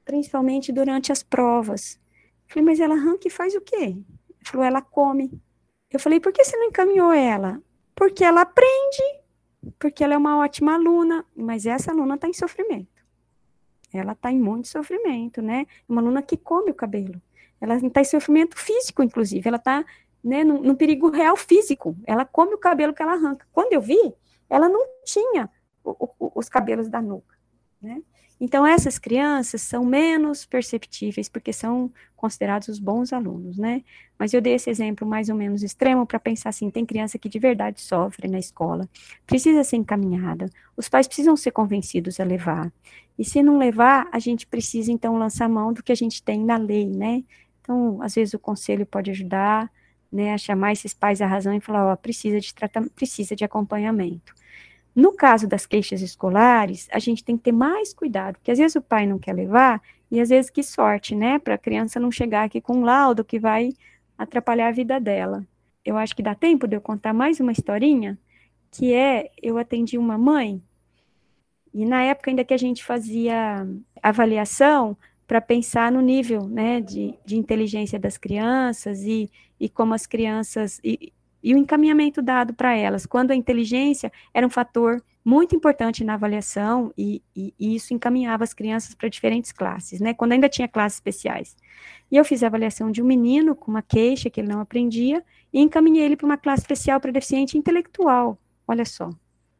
principalmente durante as provas. Eu falei, mas ela arranca e faz o quê? Ele falou, ela come. Eu falei, por que você não encaminhou ela? Porque ela aprende, porque ela é uma ótima aluna, mas essa aluna está em sofrimento ela está em muito sofrimento, né? Uma aluna que come o cabelo. Ela está em sofrimento físico, inclusive. Ela está né, num, num, perigo real físico. Ela come o cabelo que ela arranca. Quando eu vi, ela não tinha o, o, os cabelos da nuca, né? Então, essas crianças são menos perceptíveis, porque são considerados os bons alunos, né? Mas eu dei esse exemplo mais ou menos extremo para pensar assim: tem criança que de verdade sofre na escola, precisa ser encaminhada, os pais precisam ser convencidos a levar. E se não levar, a gente precisa então lançar mão do que a gente tem na lei, né? Então, às vezes o conselho pode ajudar, né, a chamar esses pais à razão e falar: ó, precisa de tratamento, precisa de acompanhamento. No caso das queixas escolares, a gente tem que ter mais cuidado, porque às vezes o pai não quer levar, e às vezes que sorte, né, para a criança não chegar aqui com um laudo que vai atrapalhar a vida dela. Eu acho que dá tempo de eu contar mais uma historinha, que é, eu atendi uma mãe, e na época ainda que a gente fazia avaliação para pensar no nível, né, de, de inteligência das crianças e, e como as crianças, e, e o encaminhamento dado para elas, quando a inteligência era um fator muito importante na avaliação e, e, e isso encaminhava as crianças para diferentes classes, né? Quando ainda tinha classes especiais. E eu fiz a avaliação de um menino com uma queixa que ele não aprendia e encaminhei ele para uma classe especial para deficiente intelectual. Olha só.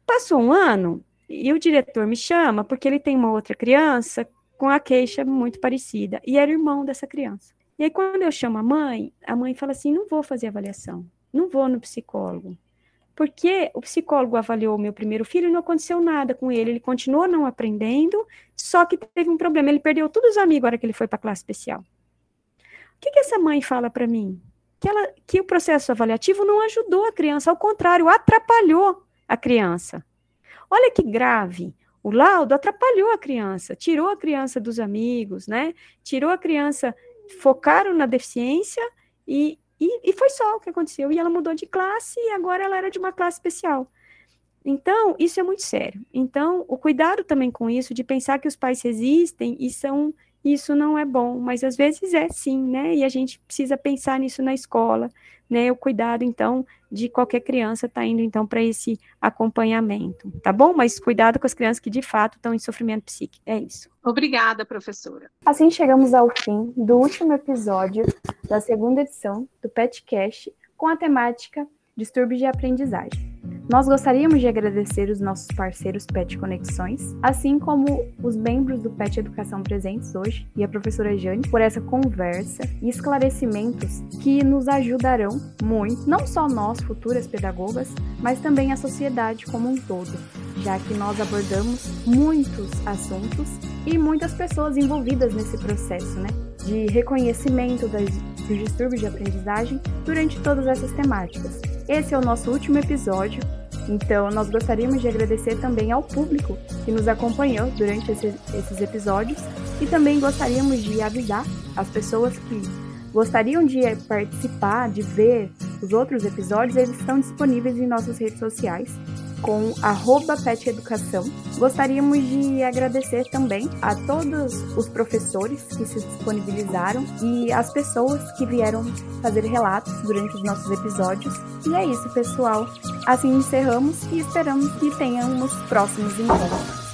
Passou um ano e o diretor me chama porque ele tem uma outra criança com a queixa muito parecida e era irmão dessa criança. E aí, quando eu chamo a mãe, a mãe fala assim: não vou fazer avaliação não vou no psicólogo. Porque o psicólogo avaliou o meu primeiro filho e não aconteceu nada com ele. Ele continuou não aprendendo, só que teve um problema. Ele perdeu todos os amigos agora que ele foi para a classe especial. O que, que essa mãe fala para mim? Que, ela, que o processo avaliativo não ajudou a criança, ao contrário, atrapalhou a criança. Olha que grave. O laudo atrapalhou a criança, tirou a criança dos amigos, né? Tirou a criança, focaram na deficiência e, e, e foi só o que aconteceu. E ela mudou de classe e agora ela era de uma classe especial. Então, isso é muito sério. Então, o cuidado também com isso, de pensar que os pais resistem e são isso não é bom, mas às vezes é sim, né? E a gente precisa pensar nisso na escola, né? O cuidado, então, de qualquer criança estar tá indo, então, para esse acompanhamento, tá bom? Mas cuidado com as crianças que, de fato, estão em sofrimento psíquico. É isso. Obrigada, professora. Assim chegamos ao fim do último episódio da segunda edição do PetCast com a temática distúrbios de aprendizagem. Nós gostaríamos de agradecer os nossos parceiros PET Conexões, assim como os membros do PET Educação presentes hoje e a professora Jane por essa conversa e esclarecimentos que nos ajudarão muito, não só nós, futuras pedagogas, mas também a sociedade como um todo, já que nós abordamos muitos assuntos e muitas pessoas envolvidas nesse processo, né? De reconhecimento das, dos distúrbios de aprendizagem durante todas essas temáticas. Esse é o nosso último episódio, então nós gostaríamos de agradecer também ao público que nos acompanhou durante esses, esses episódios e também gostaríamos de avisar as pessoas que gostariam de participar, de ver os outros episódios, eles estão disponíveis em nossas redes sociais, com @peteducação. Gostaríamos de agradecer também a todos os professores que se disponibilizaram e as pessoas que vieram fazer relatos durante os nossos episódios. E é isso, pessoal. Assim encerramos e esperamos que tenhamos próximos encontros.